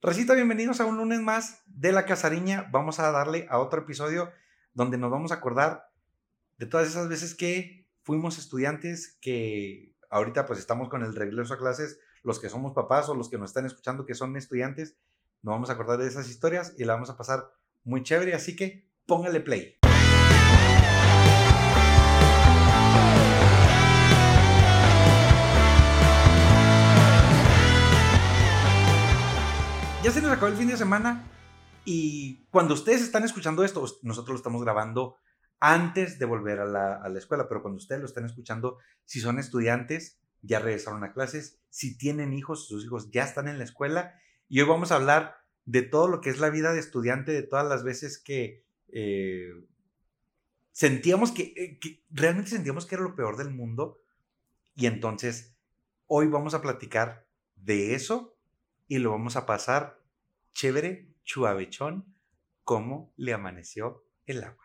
Recita, bienvenidos a un lunes más de La Casariña. Vamos a darle a otro episodio donde nos vamos a acordar de todas esas veces que fuimos estudiantes, que ahorita pues estamos con el regreso a clases, los que somos papás o los que nos están escuchando que son estudiantes, nos vamos a acordar de esas historias y la vamos a pasar muy chévere, así que póngale play. Ya se nos acabó el fin de semana y cuando ustedes están escuchando esto, nosotros lo estamos grabando antes de volver a la, escuela, pero cuando ustedes lo están escuchando, si son estudiantes, ya regresaron a clases, si tienen hijos, sus hijos ya están en la escuela y hoy vamos a hablar de todo lo que es la vida de estudiante, de todas las veces que eh, sentíamos que, eh, que, realmente sentíamos que era lo peor del mundo y entonces hoy vamos a platicar de eso y lo vamos a pasar chévere, chuavechón, cómo le amaneció el agua.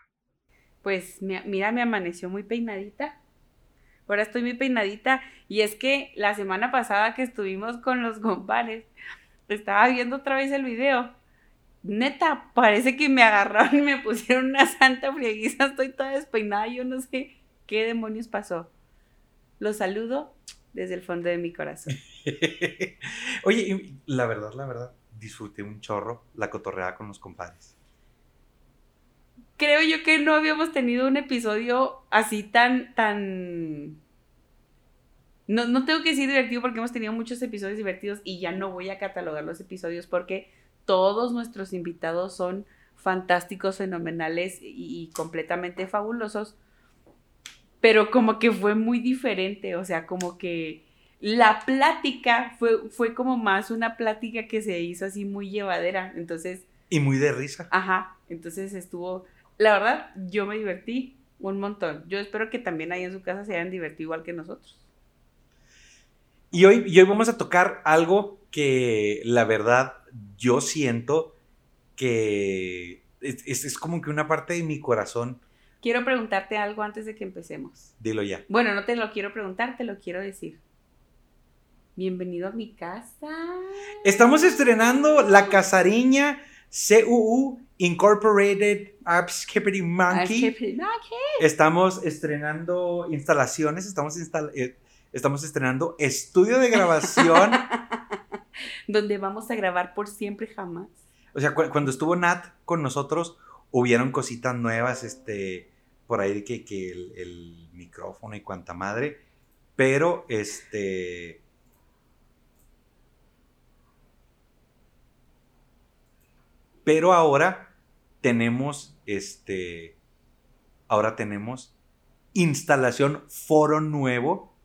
Pues mira, me amaneció muy peinadita. Ahora estoy muy peinadita. Y es que la semana pasada que estuvimos con los compadres, estaba viendo otra vez el video. Neta, parece que me agarraron y me pusieron una santa frieguiza. Estoy toda despeinada. Yo no sé qué demonios pasó. Los saludo desde el fondo de mi corazón. Oye, la verdad, la verdad, disfruté un chorro la cotorreada con los compadres. Creo yo que no habíamos tenido un episodio así tan, tan... No, no tengo que decir divertido porque hemos tenido muchos episodios divertidos y ya no voy a catalogar los episodios porque todos nuestros invitados son fantásticos, fenomenales y completamente fabulosos pero como que fue muy diferente, o sea, como que la plática fue, fue como más una plática que se hizo así muy llevadera, entonces... Y muy de risa. Ajá, entonces estuvo, la verdad, yo me divertí un montón. Yo espero que también ahí en su casa se hayan divertido igual que nosotros. Y hoy, y hoy vamos a tocar algo que la verdad yo siento que es, es como que una parte de mi corazón Quiero preguntarte algo antes de que empecemos. Dilo ya. Bueno, no te lo quiero preguntar, te lo quiero decir. Bienvenido a mi casa. Estamos estrenando La Casariña CUU Incorporated Apps Monkey. Estamos estrenando instalaciones, estamos, eh, estamos estrenando estudio de grabación. Donde vamos a grabar por siempre jamás. O sea, cuando estuvo Nat con nosotros, hubieron cositas nuevas, este, por ahí que, que el, micrófono y cuanta madre, pero este... Pero ahora tenemos este... Ahora tenemos instalación foro nuevo.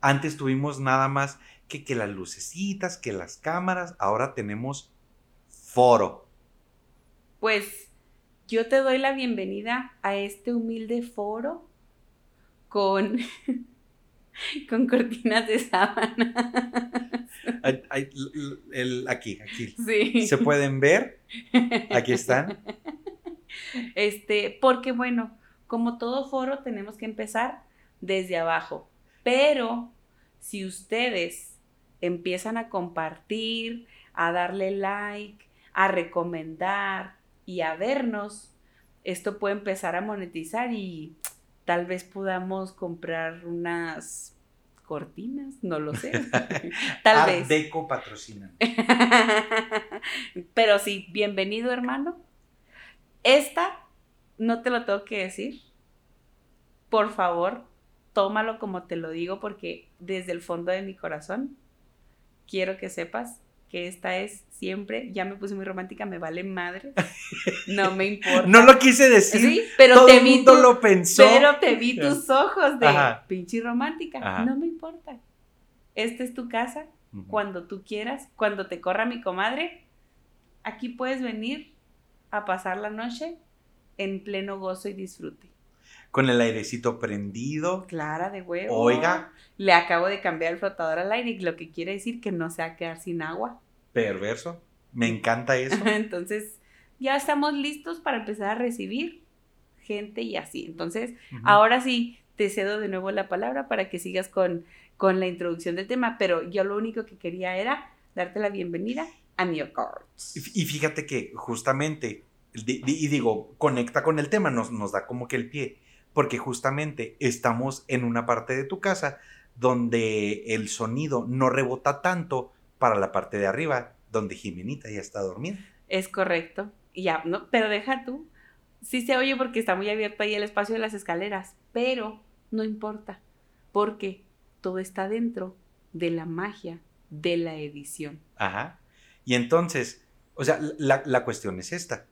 Antes tuvimos nada más que, que las lucecitas, que las cámaras. Ahora tenemos foro. Pues yo te doy la bienvenida a este humilde foro con, con cortinas de sábana. aquí, aquí. Sí. ¿Se pueden ver? Aquí están. Este, porque bueno, como todo foro tenemos que empezar desde abajo. Pero si ustedes empiezan a compartir, a darle like, a recomendar, y a vernos, esto puede empezar a monetizar y tal vez podamos comprar unas cortinas, no lo sé. tal Art vez. Deco patrocina. Pero sí, bienvenido hermano. Esta, no te lo tengo que decir. Por favor, tómalo como te lo digo porque desde el fondo de mi corazón quiero que sepas que esta es siempre, ya me puse muy romántica, me vale madre. No me importa. no lo quise decir. Sí, pero Todo te el mundo lo pensó. Pero te vi tus ojos de pinche romántica. No me importa. Esta es tu casa. Cuando tú quieras, cuando te corra mi comadre, aquí puedes venir a pasar la noche en pleno gozo y disfrute con el airecito prendido. Clara de huevo. Oiga. Le acabo de cambiar el flotador al aire, lo que quiere decir que no se va a quedar sin agua. Perverso. Me encanta eso. Entonces, ya estamos listos para empezar a recibir gente y así. Entonces, ahora sí, te cedo de nuevo la palabra para que sigas con, con la introducción del tema, pero yo lo único que quería era darte la bienvenida amigos. Y fíjate que justamente, y digo, conecta con el tema, nos, nos da como que el pie, porque justamente estamos en una parte de tu casa donde el sonido no rebota tanto para la parte de arriba, donde Jimenita ya está dormida. Es correcto. Ya, no, pero deja tú. Sí se oye porque está muy abierto ahí el espacio de las escaleras, pero no importa, porque todo está dentro de la magia de la edición. Ajá. Y entonces, o sea, la, la cuestión es esta.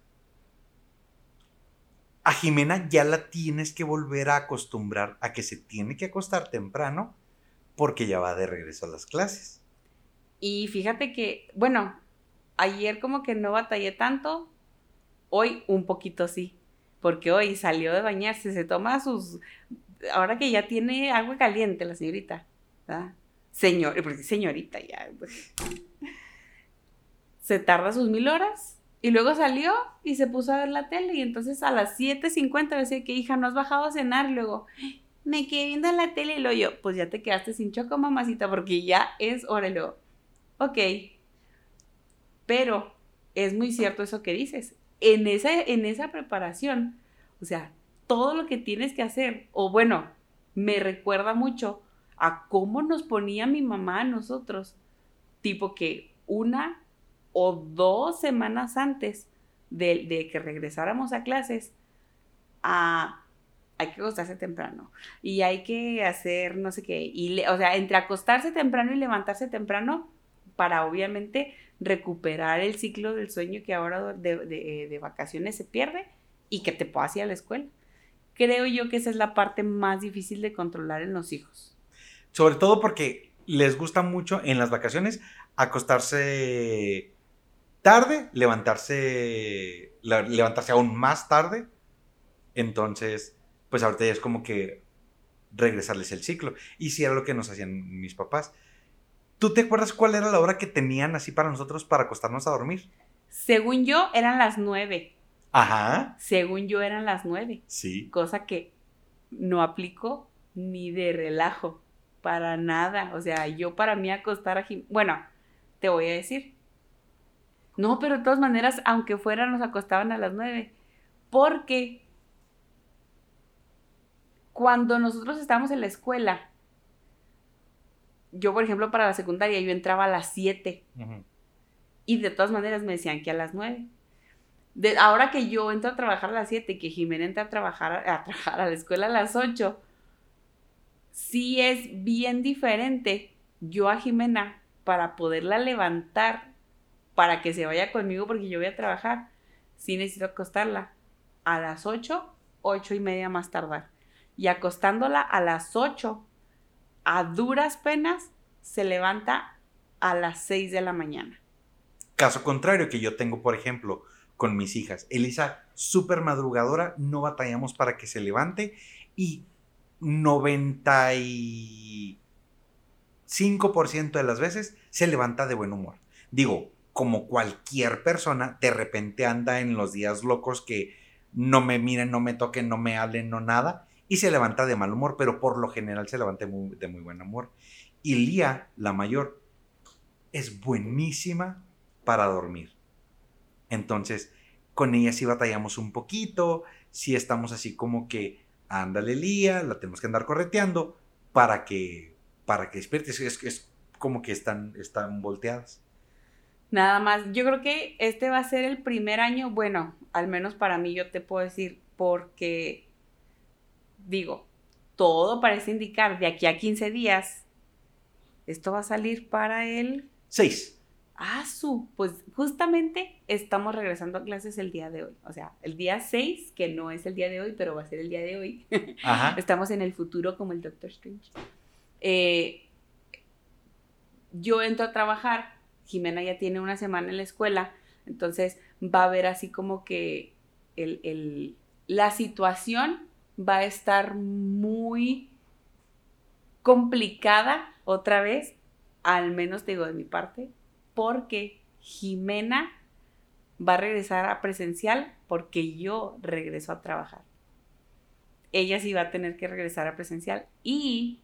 A Jimena ya la tienes que volver a acostumbrar a que se tiene que acostar temprano porque ya va de regreso a las clases. Y fíjate que, bueno, ayer como que no batallé tanto, hoy un poquito sí, porque hoy salió de bañarse, se toma sus, ahora que ya tiene agua caliente la señorita. Señor, porque señorita ya, se tarda sus mil horas y luego salió y se puso a ver la tele y entonces a las 7.50 decía que hija, no has bajado a cenar, y luego me quedé viendo la tele. Y luego yo, pues ya te quedaste sin choco, mamacita, porque ya es hora. Y luego, ok, pero es muy cierto eso que dices. En esa, en esa preparación, o sea, todo lo que tienes que hacer, o bueno, me recuerda mucho a cómo nos ponía mi mamá a nosotros, tipo que una o dos semanas antes de, que regresáramos a clases, hay que acostarse temprano y hay que hacer no sé qué, y o sea, entre acostarse temprano y levantarse temprano, para obviamente recuperar el ciclo del sueño que ahora de, vacaciones se pierde y que te puedas ir a la escuela. Creo yo que esa es la parte más difícil de controlar en los hijos. Sobre todo porque les gusta mucho en las vacaciones acostarse tarde, levantarse, levantarse aún más tarde. Entonces, pues ahorita ya es como que regresarles el ciclo. Y si era lo que nos hacían mis papás. ¿Tú te acuerdas cuál era la hora que tenían así para nosotros para acostarnos a dormir? Según yo, eran las nueve. Ajá. Según yo, eran las nueve. Sí. Cosa que no aplico ni de relajo, para nada. O sea, yo para mí acostar a Bueno, te voy a decir. No, pero de todas maneras, aunque fuera, nos acostaban a las nueve. Porque cuando nosotros estábamos en la escuela, yo, por ejemplo, para la secundaria, yo entraba a las 7. Y de todas maneras me decían que a las 9. De, ahora que yo entro a trabajar a las 7 y que Jimena entra a trabajar, a trabajar a la escuela a las 8, sí es bien diferente yo a Jimena para poderla levantar para que se vaya conmigo porque yo voy a trabajar. Sí necesito acostarla a las 8, 8 y media más tardar. Y acostándola a las 8 a duras penas se levanta a las 6 de la mañana. Caso contrario que yo tengo, por ejemplo, con mis hijas. Elisa, súper madrugadora, no batallamos para que se levante y 95% de las veces se levanta de buen humor. Digo, como cualquier persona, de repente anda en los días locos que no me miren, no me toquen, no me hablen, no nada y se levanta de mal humor, pero por lo general se levanta de muy buen humor. Y Lía, la mayor, es buenísima para dormir. Entonces, con ella sí batallamos un poquito, sí estamos así como que, ándale Lía, la tenemos que andar correteando para que, para que despierte. Es, es como que están, están volteadas. Nada más, yo creo que este va a ser el primer año, bueno, al menos para mí yo te puedo decir, porque digo, todo parece indicar de aquí a 15 días, esto va a salir para el... 6. Ah, su, pues justamente estamos regresando a clases el día de hoy. O sea, el día 6, que no es el día de hoy, pero va a ser el día de hoy. estamos en el futuro como el Doctor Strange. Eh, yo entro a trabajar, Jimena ya tiene una semana en la escuela, entonces va a haber así como que el, la situación va a estar muy complicada otra vez, al menos digo de mi parte, porque Jimena va a regresar a presencial porque yo regreso a trabajar. Ella sí va a tener que regresar a presencial y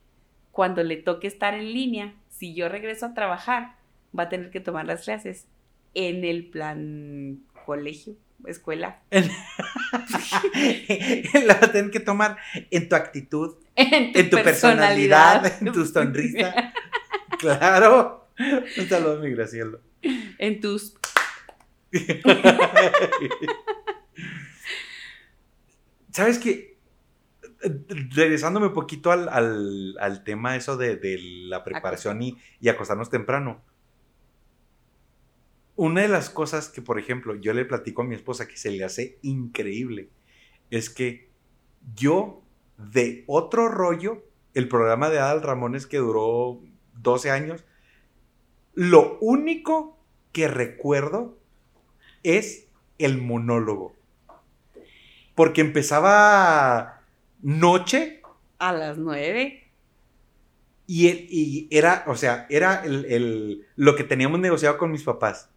cuando le toque estar en línea, si yo regreso a trabajar, va a tener que tomar las clases en el plan colegio, escuela. la vas a tener que tomar en tu actitud, en tu, personalidad, en tu sonrisa. claro. Un saludo, mi Graciela. En tus. ¿Sabes qué? Regresándome un poquito al, al, tema eso de, la preparación y, y, acostarnos temprano. Una de las cosas que, por ejemplo, yo le platico a mi esposa que se le hace increíble es que yo, de otro rollo, el programa de Adal Ramones que duró 12 años, lo único que recuerdo es el monólogo. Porque empezaba noche. A las nueve. Y, y era, o sea, era el, lo que teníamos negociado con mis papás.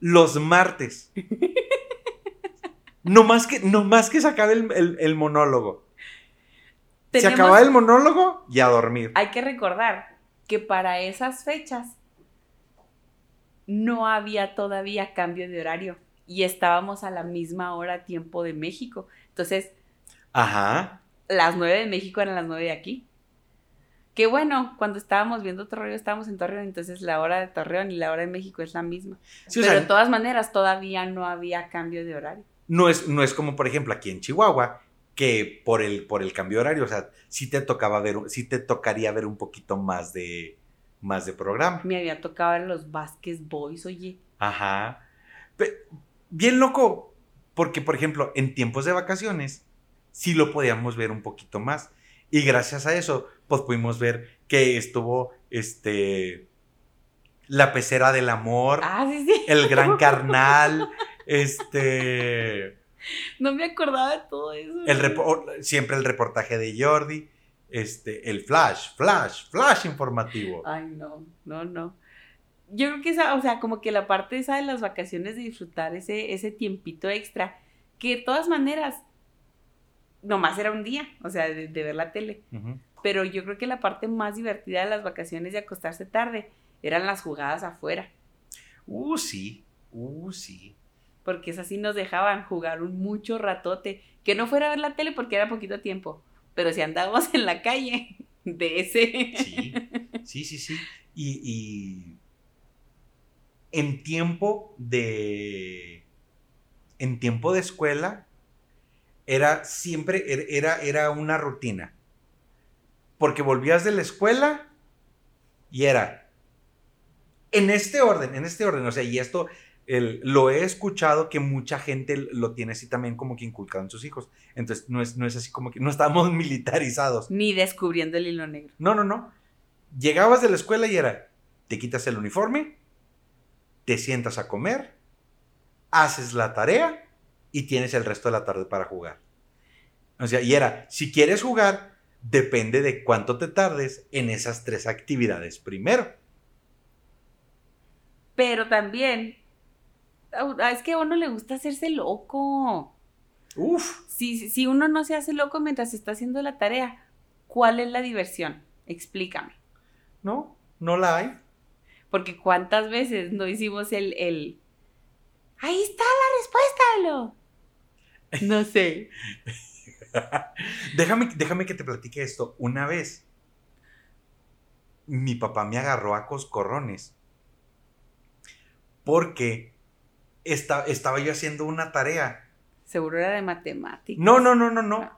Los martes. no, más que, no más que se acabe el, monólogo. se acababa el monólogo y a dormir. Hay que recordar que para esas fechas no había todavía cambio de horario y estábamos a la misma hora tiempo de México. Entonces, Ajá. las nueve de México eran las nueve de aquí. Que bueno, cuando estábamos viendo Torreón, estábamos en Torreón, entonces la hora de Torreón y la hora de México es la misma. Pero de todas maneras, todavía no había cambio de horario. No es, no es como, por ejemplo, aquí en Chihuahua, que por el, por el cambio de horario, o sea, sí te tocaba ver, sí te tocaría ver un poquito más de, más de programa. Me había tocado ver los Vázquez Boys, oye. Ajá bien loco, porque por ejemplo, en tiempos de vacaciones, sí lo podíamos ver un poquito más. Y gracias a eso, pues pudimos ver que estuvo este la pecera del amor, ah, sí, sí. el gran carnal, este no me acordaba de todo eso. El siempre el reportaje de Jordi, este el flash, flash, flash informativo. Ay, no, no, no yo creo que esa, o sea, como que la parte esa de las vacaciones de disfrutar ese, ese tiempito extra, que de todas maneras, nomás era un día, o sea, de, ver la tele. Pero yo creo que la parte más divertida de las vacaciones de acostarse tarde eran las jugadas afuera. Uh, sí, uh, sí. Porque es así nos dejaban jugar un mucho ratote. Que no fuera a ver la tele porque era poquito tiempo. Pero si andábamos en la calle de ese. Sí, sí, sí, sí. y en tiempo de. En tiempo de escuela, era siempre. Er, era, era una rutina. Porque volvías de la escuela y era. En este orden, en este orden. O sea, y esto lo he escuchado que mucha gente lo tiene así también como que inculcado en sus hijos. Entonces, no es, no es así como que no estamos militarizados. Ni descubriendo el hilo negro. No, no, no. Llegabas de la escuela y era, te quitas el uniforme, te sientas a comer, haces la tarea y tienes el resto de la tarde para jugar. O sea, y era, si quieres jugar, depende de cuánto te tardes en esas tres actividades primero. Pero también, es que a uno le gusta hacerse loco. Uf. Si, si uno no se hace loco mientras está haciendo la tarea, ¿cuál es la diversión? Explícame. No, no la hay. Porque cuántas veces no hicimos el, el... Ahí está la respuesta, Lo. No sé. déjame, déjame que te platique esto. Una vez, mi papá me agarró a coscorrones. Porque estaba yo haciendo una tarea. Seguro era de matemáticas. No, no, no, no, no.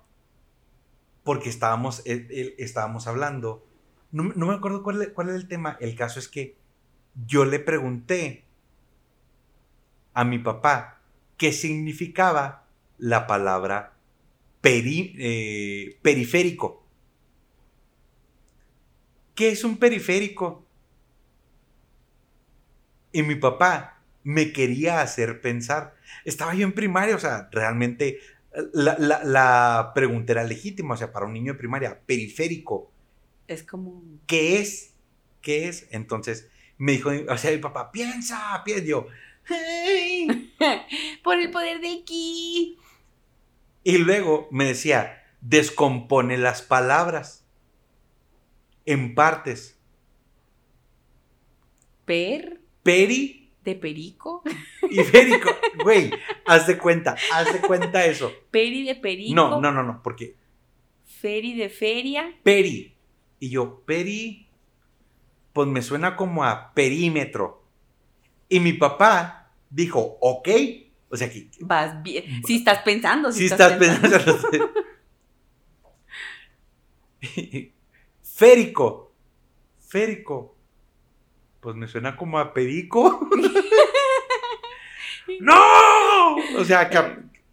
Porque estábamos, estábamos hablando. No, me acuerdo cuál, cuál era el tema. El caso es que yo le pregunté a mi papá qué significaba la palabra eh, periférico. ¿Qué es un periférico? Y mi papá me quería hacer pensar. Estaba yo en primaria, o sea, realmente la, la pregunta era legítima, o sea, para un niño de primaria, periférico. Es como... ¿Qué es? ¿Qué es? Entonces, me dijo, o sea, mi papá, piensa, piensa, yo, por el poder de aquí. Y luego me decía, descompone las palabras en partes. Per. Peri. ¿De perico? Y férico, güey, haz de cuenta, haz de cuenta eso. ¿Peri de perico? No, no, no, no, porque ¿Feri de feria? peri. Y yo, peri, pues me suena como a perímetro. Y mi papá dijo, ok. O sea que Vas bien. Si estás pensando, si si estás pensando. Férico. Férico. Pues me suena como a perico. ¡No! O sea, que.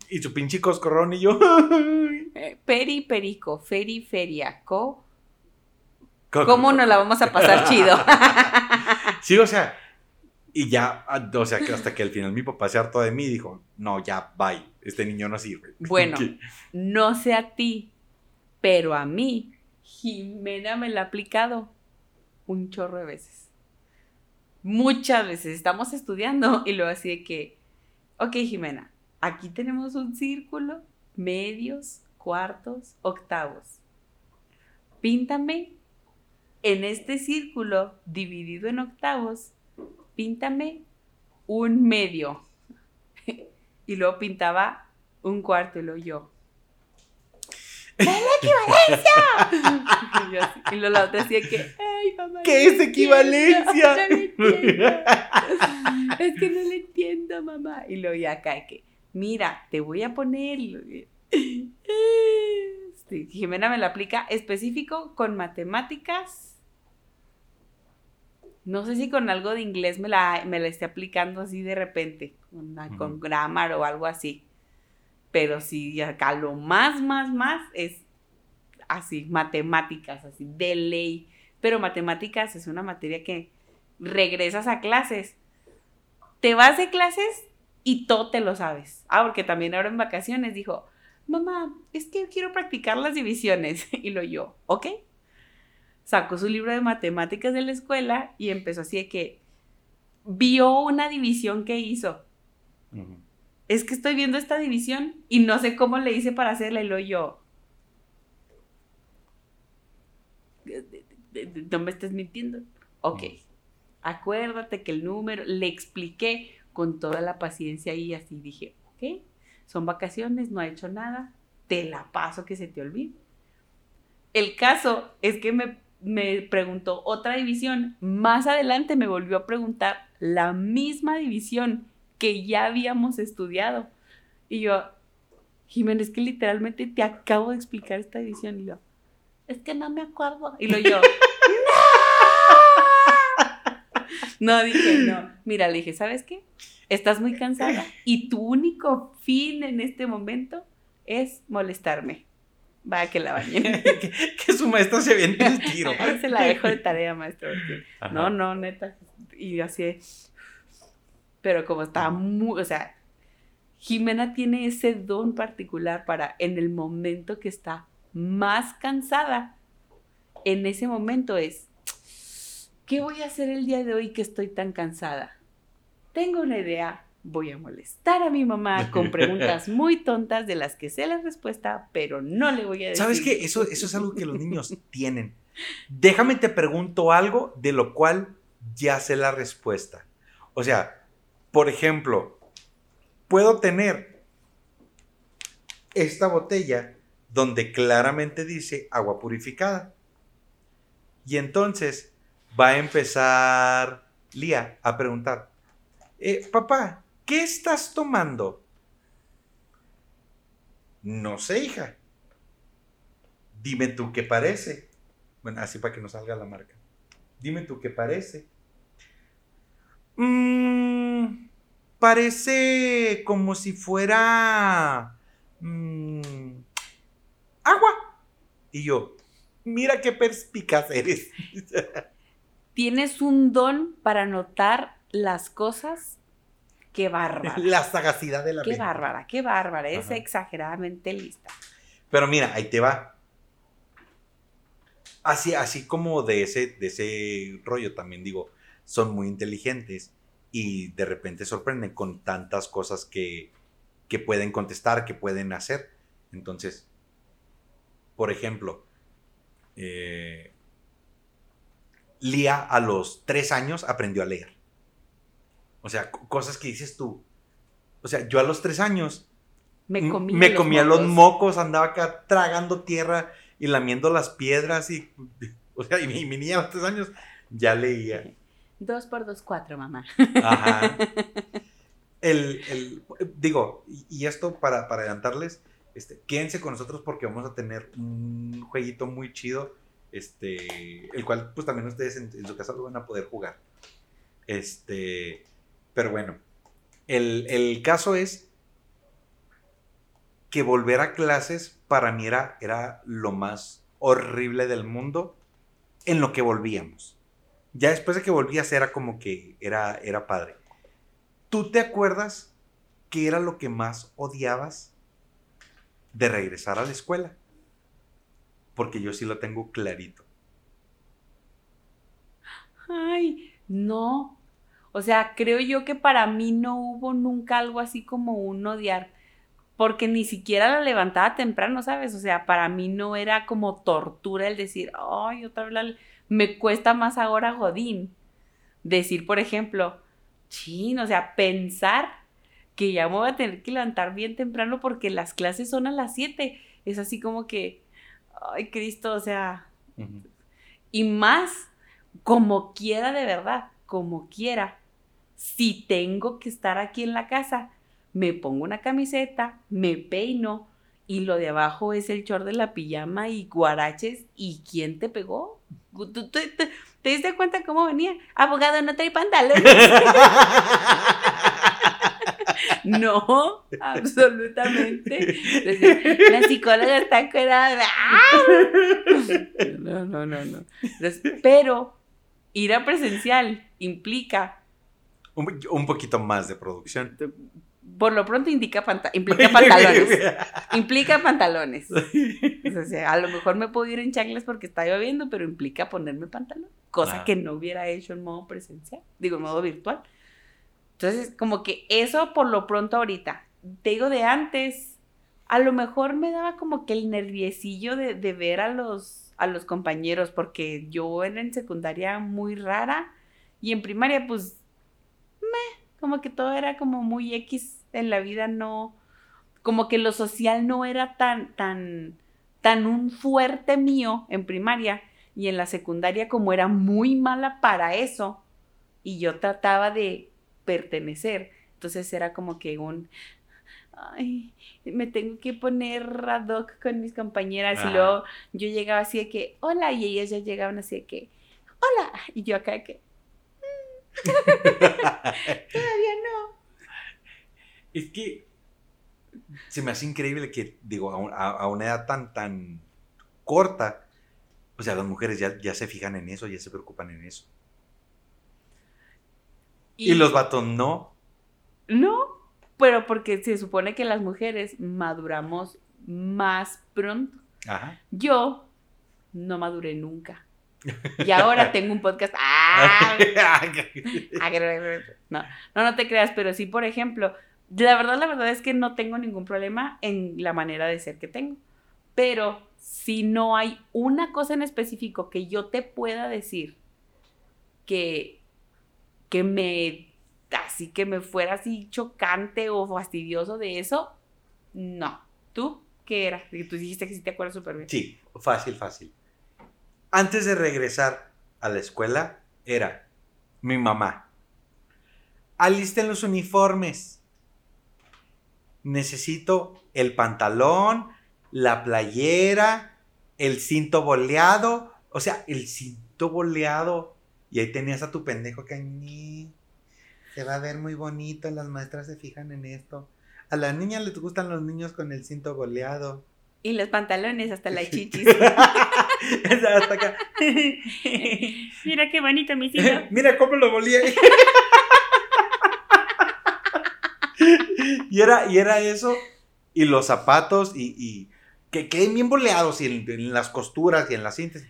Y su pinche coscorrón y yo. Eh, Peri, perico, feri, feria, co. Co- ¿Cómo nos la vamos a pasar chido? Sí, o sea. Y ya, ah, o sea, que hasta que al final mi papá se hartó de mí y dijo: No, ya, bye. Este niño no sirve. Bueno. No sé a ti, pero a mí, Jimena me la ha aplicado un chorro de veces. Muchas veces estamos estudiando y luego así de que, ok Jimena, aquí tenemos un círculo, medios, cuartos, octavos. Píntame en este círculo dividido en octavos, píntame un medio. y luego pintaba un cuarto y luego yo. ¡Ve la equivalencia! y, yo así, y luego la otra decía que, ay, mamá. ¿Qué no es le equivalencia? entiendo, no le entiendo. es que no le entiendo, mamá. Y luego ya cae que, mira, te voy a poner. Sí, Jimena me la aplica específico con matemáticas. No sé si con algo de inglés me la, me la esté aplicando así de repente, con, grammar o algo así. Pero sí, acá lo más, más, más es así, matemáticas, así, de ley. Pero matemáticas es una materia que regresas a clases, te vas de clases y todo te lo sabes. Ah, porque también ahora en vacaciones dijo, mamá, es que quiero practicar las divisiones. Y lo yo, ok. Sacó su libro de matemáticas de la escuela y empezó así de que vio una división que hizo. Es que estoy viendo esta división y no sé cómo le hice para hacerla y lo yo. No me estés mintiendo. Ok. Acuérdate que el número, le expliqué con toda la paciencia y así dije, ok, son vacaciones, no ha hecho nada, te la paso que se te olvide. El caso es que me, me preguntó otra división, más adelante me volvió a preguntar la misma división que ya habíamos estudiado. Y yo, Jiménez, que literalmente te acabo de explicar esta división. Y yo, es que no me acuerdo. Y lo yo, no, dije, no. Mira, le dije, ¿sabes qué? Estás muy cansada y tu único fin en este momento es molestarme. Va que la bañe. que, que su maestra se aviente el tiro. Se la dejo de tarea, maestro. Ajá. No, no, neta. Y así. Pero como estaba muy, o sea, Jimena tiene ese don particular para en el momento que está más cansada, en ese momento es, ¿qué voy a hacer el día de hoy que estoy tan cansada? Tengo una idea, voy a molestar a mi mamá con preguntas muy tontas de las que sé la respuesta, pero no le voy a decir. ¿Sabes qué? Eso, eso es algo que los niños tienen. Déjame te pregunto algo de lo cual ya sé la respuesta. O sea, por ejemplo, puedo tener esta botella donde claramente dice agua purificada. Y entonces va a empezar Lía a preguntar, "Eh, papá, ¿qué estás tomando? No sé, hija. Dime tú qué parece. Bueno, así para que no salga la marca. Dime tú qué parece. Mm, parece como si fuera mm, agua. Y yo, mira qué perspicaz eres. Tienes un don para notar las cosas. Qué bárbara. La sagacidad de la Qué bárbara, qué bárbara. Es Ajá. exageradamente lista. Pero mira, ahí te va. Así, así como de ese, de ese rollo también digo, son muy inteligentes y de repente sorprenden con tantas cosas que, que pueden contestar, que pueden hacer. Entonces, por ejemplo, eh, Lía a los tres años aprendió a leer. O sea, co- cosas que dices tú. O sea, yo a los tres años Me comí me los comía mocos. los mocos, andaba acá tragando tierra y lamiendo las piedras y, o sea, y mi, mi niña a los tres años ya leía. Dos por dos, cuatro, mamá. Ajá. El, el- digo, y, y esto para, para adelantarles, este, quédense con nosotros porque vamos a tener un jueguito muy chido, este, el cual pues también ustedes en, en su casa lo van a poder jugar. Este, pero bueno, el, el caso es que volver a clases para mí era, era lo más horrible del mundo en lo que volvíamos. Ya después de que volvías era como que era, era padre. ¿Tú te acuerdas qué era lo que más odiabas de regresar a la escuela? Porque yo sí lo tengo clarito. Ay, no. O sea, creo yo que para mí no hubo nunca algo así como un odiar. Porque ni siquiera la levantaba temprano, ¿sabes? O sea, para mí no era como tortura el decir, ay, otra vez la... me cuesta más ahora Godín. Decir, por ejemplo, chin, o sea, pensar que ya me voy a tener que levantar bien temprano porque las clases son a las 7. Es así como que, ay, Cristo, o sea, y más como quiera de verdad, como quiera. Si tengo que estar aquí en la casa, me pongo una camiseta, me peino y lo de abajo es el short de la pijama y guaraches. ¿Y quién te pegó? ¿Tú, tú- te, te diste cuenta cómo venía? Abogado, no trae pantalones. no, absolutamente. La psicóloga está encuerada. No, no, no, no. Pero ir a presencial implica, Un, un poquito más de producción. por lo pronto indica panta- implica pantalones. implica pantalones. O sea, a lo mejor me puedo ir en chanclas porque está lloviendo, pero implica ponerme pantalón. Cosa Ah. que no hubiera hecho en modo presencial, digo, en modo virtual. Entonces, como que eso por lo pronto ahorita. Te digo de antes, a lo mejor me daba como que el nerviecillo de, de ver a los, a los compañeros, porque yo era en secundaria muy rara y en primaria, pues, como que todo era como muy X en la vida, no, como que lo social no era tan, tan, tan un fuerte mío en primaria y en la secundaria como era muy mala para eso y yo trataba de pertenecer, entonces era como que un, ay, me tengo que poner ad hoc con mis compañeras y luego yo llegaba así de que, hola, y ellas ya llegaban así de que, hola, y yo acá de que, todavía no. Es que se me hace increíble que, digo, a, un- a- a una edad tan, tan corta, o sea, las mujeres ya, ya se fijan en eso, ya se preocupan en eso. Y, los vatos no. No, pero porque se supone que las mujeres maduramos más pronto. Ajá. Yo no maduré nunca. Y ahora tengo un podcast. ¡Ah! No, no, no te creas, pero sí, por ejemplo, la verdad, la verdad es que no tengo ningún problema en la manera de ser que tengo. Pero si no hay una cosa en específico que yo te pueda decir que, que me, así que me fuera así chocante o fastidioso de eso, no. ¿Tú qué era? Tú dijiste que sí te acuerdas súper bien. Sí, fácil, fácil. Antes de regresar a la escuela, era mi mamá. Alisten los uniformes. Necesito el pantalón, la playera, el cinto boleado. O sea, el cinto boleado. Y ahí tenías a tu pendejo que "Ñi, se va a ver muy bonito. Las maestras se fijan en esto. A las niñas les gustan los niños con el cinto boleado. Y los pantalones hasta las chichis. Hasta acá. Mira qué bonito mi Mira cómo lo volía. y, era, y era eso. Y los zapatos y, y que queden bien boleados y en, en las costuras y en las cintas.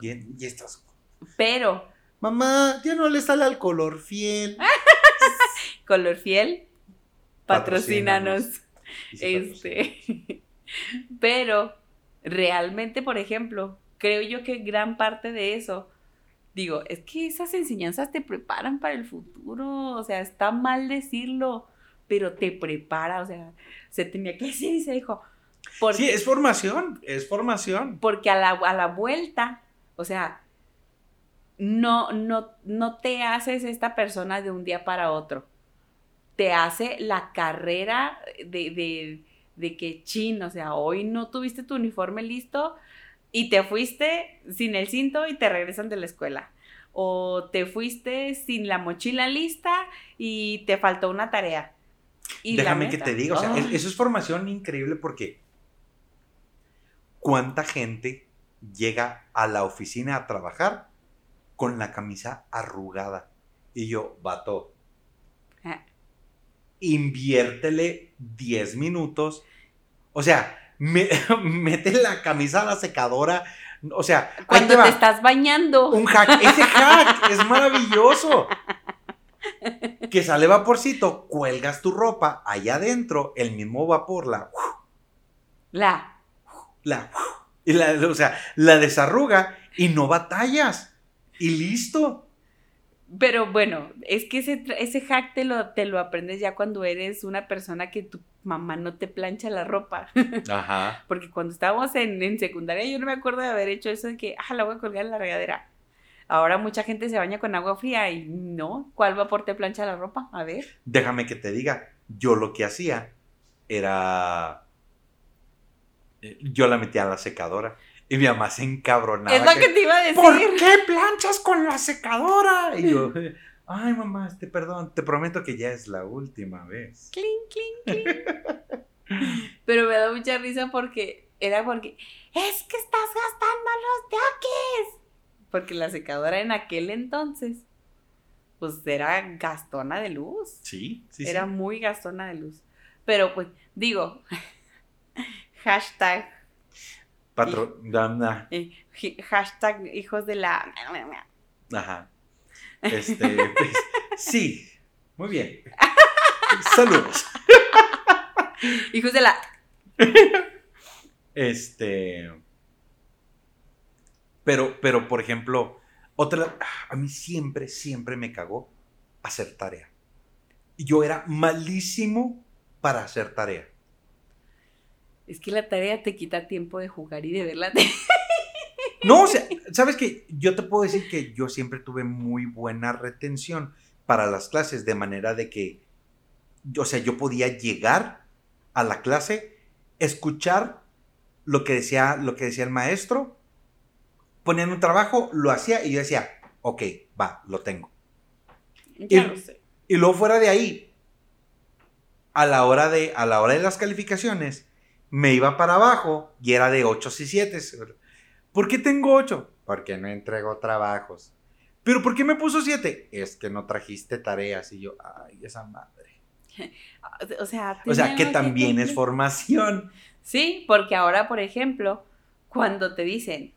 Y, en- y estas. Pero, Mamá, ya no le sale al color fiel. color fiel, patrocínanos. Este. Pero, realmente, por ejemplo, creo yo que gran parte de eso, digo, es que esas enseñanzas te preparan para el futuro, o sea, está mal decirlo, pero te prepara, o sea, se tenía que decir y se dijo. sí, es formación, es formación. Porque a la, a la vuelta, o sea, no, no, no te haces esta persona de un día para otro. Te hace la carrera de, de, de que chin, o sea, hoy no tuviste tu uniforme listo, y te fuiste sin el cinto y te regresan de la escuela. O te fuiste sin la mochila lista y te faltó una tarea. Y Déjame que te diga, o sea, eso es formación increíble porque ¿cuánta gente llega a la oficina a trabajar con la camisa arrugada? Y yo, vato, ah. inviértele 10 minutos. O sea, me, mete la camisa a la secadora. O sea, cuando te, estás bañando. Un hack, ese hack es maravilloso. Que sale vaporcito, cuelgas tu ropa allá adentro, el mismo vapor la. La. La. Y la, o sea, la desarruga y no batallas. Y listo. Pero bueno, es que ese, ese hack te lo, te lo aprendes ya cuando eres una persona que tu mamá no te plancha la ropa. Ajá. Porque cuando estábamos en, secundaria yo no me acuerdo de haber hecho eso de que, ah, la voy a colgar en la regadera. Ahora mucha gente se baña con agua fría y no, ¿cuál vapor te plancha la ropa? A ver. Déjame que te diga, yo lo que hacía era... Eh, yo la metía a la secadora. Y mi mamá se encabronaba. Es lo que, te iba a decir. ¿Por qué planchas con la secadora? Y yo, ay mamá, este perdón, te prometo que ya es la última vez. Clink, clink, clink. Pero me da mucha risa porque era porque, es que estás gastando los yaques. Porque la secadora en aquel entonces, pues era gastona de luz. Sí, sí. Era muy gastona de luz. Pero pues, digo, hashtag Patro, eh, hashtag hijos de la. Ajá. Este, pues, sí, muy bien. Saludos. Hijos de la. Este. Pero, pero, por ejemplo, otra. A mí siempre, siempre me cagó hacer tarea. Yo era malísimo para hacer tarea. Es que la tarea te quita tiempo de jugar y de ver la tarea. No, o sea, sabes que yo te puedo decir que yo siempre tuve muy buena retención para las clases, de manera de que, o sea, yo podía llegar a la clase, escuchar lo que decía, lo que decía el maestro, ponían un trabajo, lo hacía y yo decía, ok, va, lo tengo. Ya y, lo sé. y luego fuera de ahí, a la hora de, a la hora de las calificaciones, me iba para abajo y era de 8 y 7. ¿Por qué tengo 8? Porque no entrego trabajos. ¿Pero por qué me puso 7? Es que no trajiste tareas. Y yo, ay, esa madre. o sea, o sea que también es formación. Sí, porque ahora, por ejemplo, cuando te dicen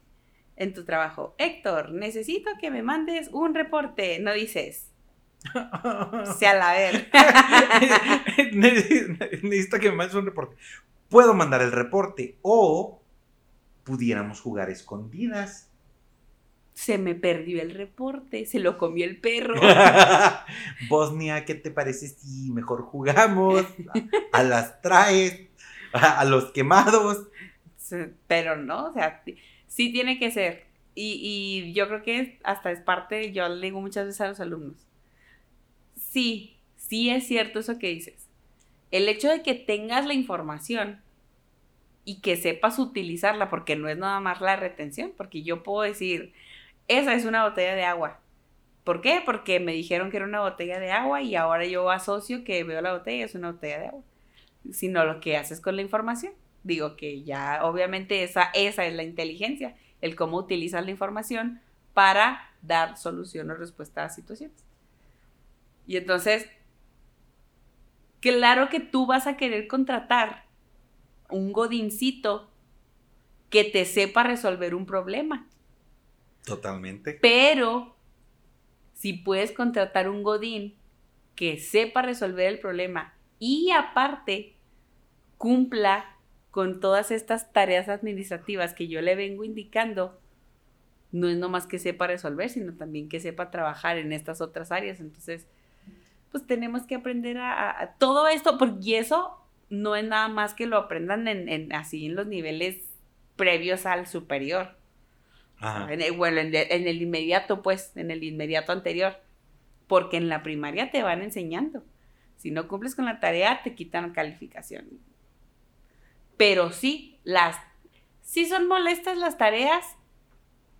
en tu trabajo, Héctor, necesito que me mandes un reporte, no dices, sea la ver. necesito que me mandes un reporte puedo mandar el reporte o pudiéramos jugar escondidas. Se me perdió el reporte, se lo comió el perro. Bosnia, ¿qué te parece si mejor jugamos? A, las traes, a, los quemados. Pero no, o sea, sí tiene que ser. Y, y yo creo que hasta es parte, yo le digo muchas veces a los alumnos. Sí, sí es cierto eso que dices el hecho de que tengas la información y que sepas utilizarla, porque no es nada más la retención, porque yo puedo decir, esa es una botella de agua. ¿Por qué? Porque me dijeron que era una botella de agua y ahora yo asocio que veo la botella es una botella de agua. Sino lo que haces con la información. Digo que ya, obviamente, esa, esa es la inteligencia, el cómo utilizas la información para dar solución o respuesta a situaciones. Y entonces, claro que tú vas a querer contratar un godincito que te sepa resolver un problema. Totalmente. Pero si puedes contratar un godín que sepa resolver el problema y aparte cumpla con todas estas tareas administrativas que yo le vengo indicando, no es nomás que sepa resolver, sino también que sepa trabajar en estas otras áreas. Entonces, pues tenemos que aprender a, todo esto, porque eso no es nada más que lo aprendan en, así en los niveles previos al superior. En el, bueno, en el, inmediato, pues, en el inmediato anterior. Porque en la primaria te van enseñando. Si no cumples con la tarea, te quitan calificación. Pero sí, las, sí son molestas las tareas,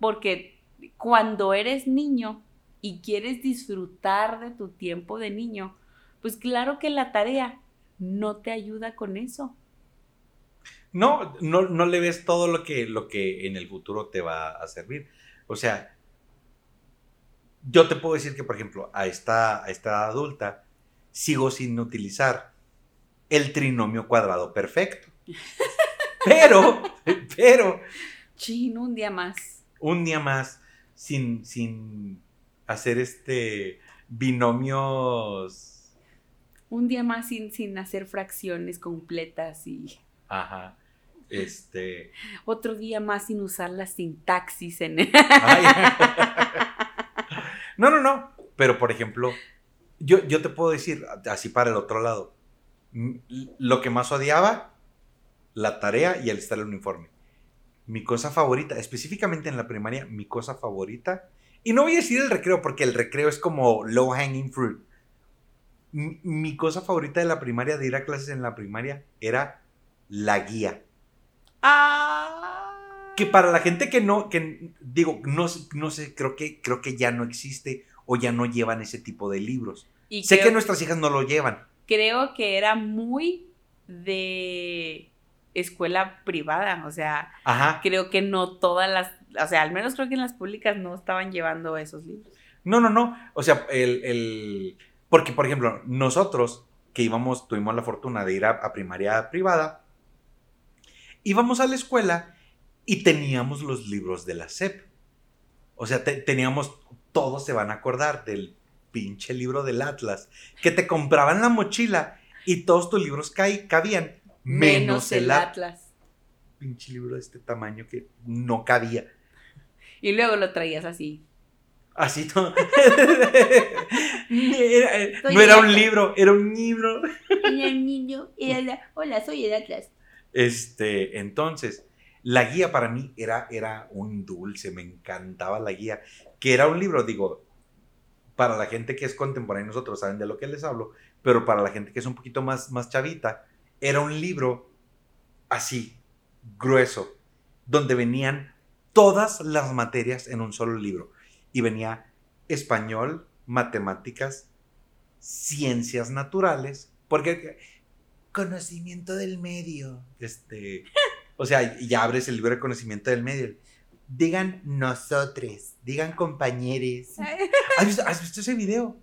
porque cuando eres niño y quieres disfrutar de tu tiempo de niño, pues claro que la tarea no te ayuda con eso. No, no, no le ves todo lo que, lo que en el futuro te va a servir. O sea, yo te puedo decir que, por ejemplo, a esta, a esta adulta sigo sin utilizar el trinomio cuadrado perfecto. Pero, pero... Chin, un día más un día más sin, sin hacer este binomios. Un día más sin, sin hacer fracciones completas y. Ajá. Este. Otro día más sin usar la sintaxis en. no, no, no. Pero por ejemplo, yo, yo te puedo decir, así para el otro lado, lo que más odiaba, la tarea y el estar en el uniforme mi cosa favorita, específicamente en la primaria, mi cosa favorita, y no voy a decir el recreo porque el recreo es como low hanging fruit. Mi, cosa favorita de la primaria, de ir a clases en la primaria, era la guía. Ah. Que para la gente que no, que digo, no, no sé, creo que, creo que ya no existe o ya no llevan ese tipo de libros. sé que nuestras hijas no lo llevan. Creo que era muy de escuela privada, o sea, creo que no todas las, o sea, al menos creo que en las públicas no estaban llevando esos libros. No, no, no, o sea, el, porque por ejemplo, nosotros que íbamos, tuvimos la fortuna de ir a, primaria privada, íbamos a la escuela y teníamos los libros de la SEP. O sea, teníamos, todos se van a acordar del pinche libro del Atlas, que te compraban la mochila y todos tus libros cabían menos, el, Atlas. Pinche libro de este tamaño que no cabía. Y luego lo traías así. Así no. no era un libro, era un libro. Era un niño, era hola, soy el Atlas. Este, entonces, la guía para mí era, era un dulce, me encantaba la guía, que era un libro, digo, para la gente que es contemporánea, nosotros saben de lo que les hablo, pero para la gente que es un poquito más, más chavita, era un libro así, grueso, donde venían todas las materias en un solo libro. Y venía español, matemáticas, ciencias naturales, porque conocimiento del medio, este, o sea, ya abres el libro de conocimiento del medio. Digan nosotros, digan compañeros. ¿Has visto, ¿Has visto ese video?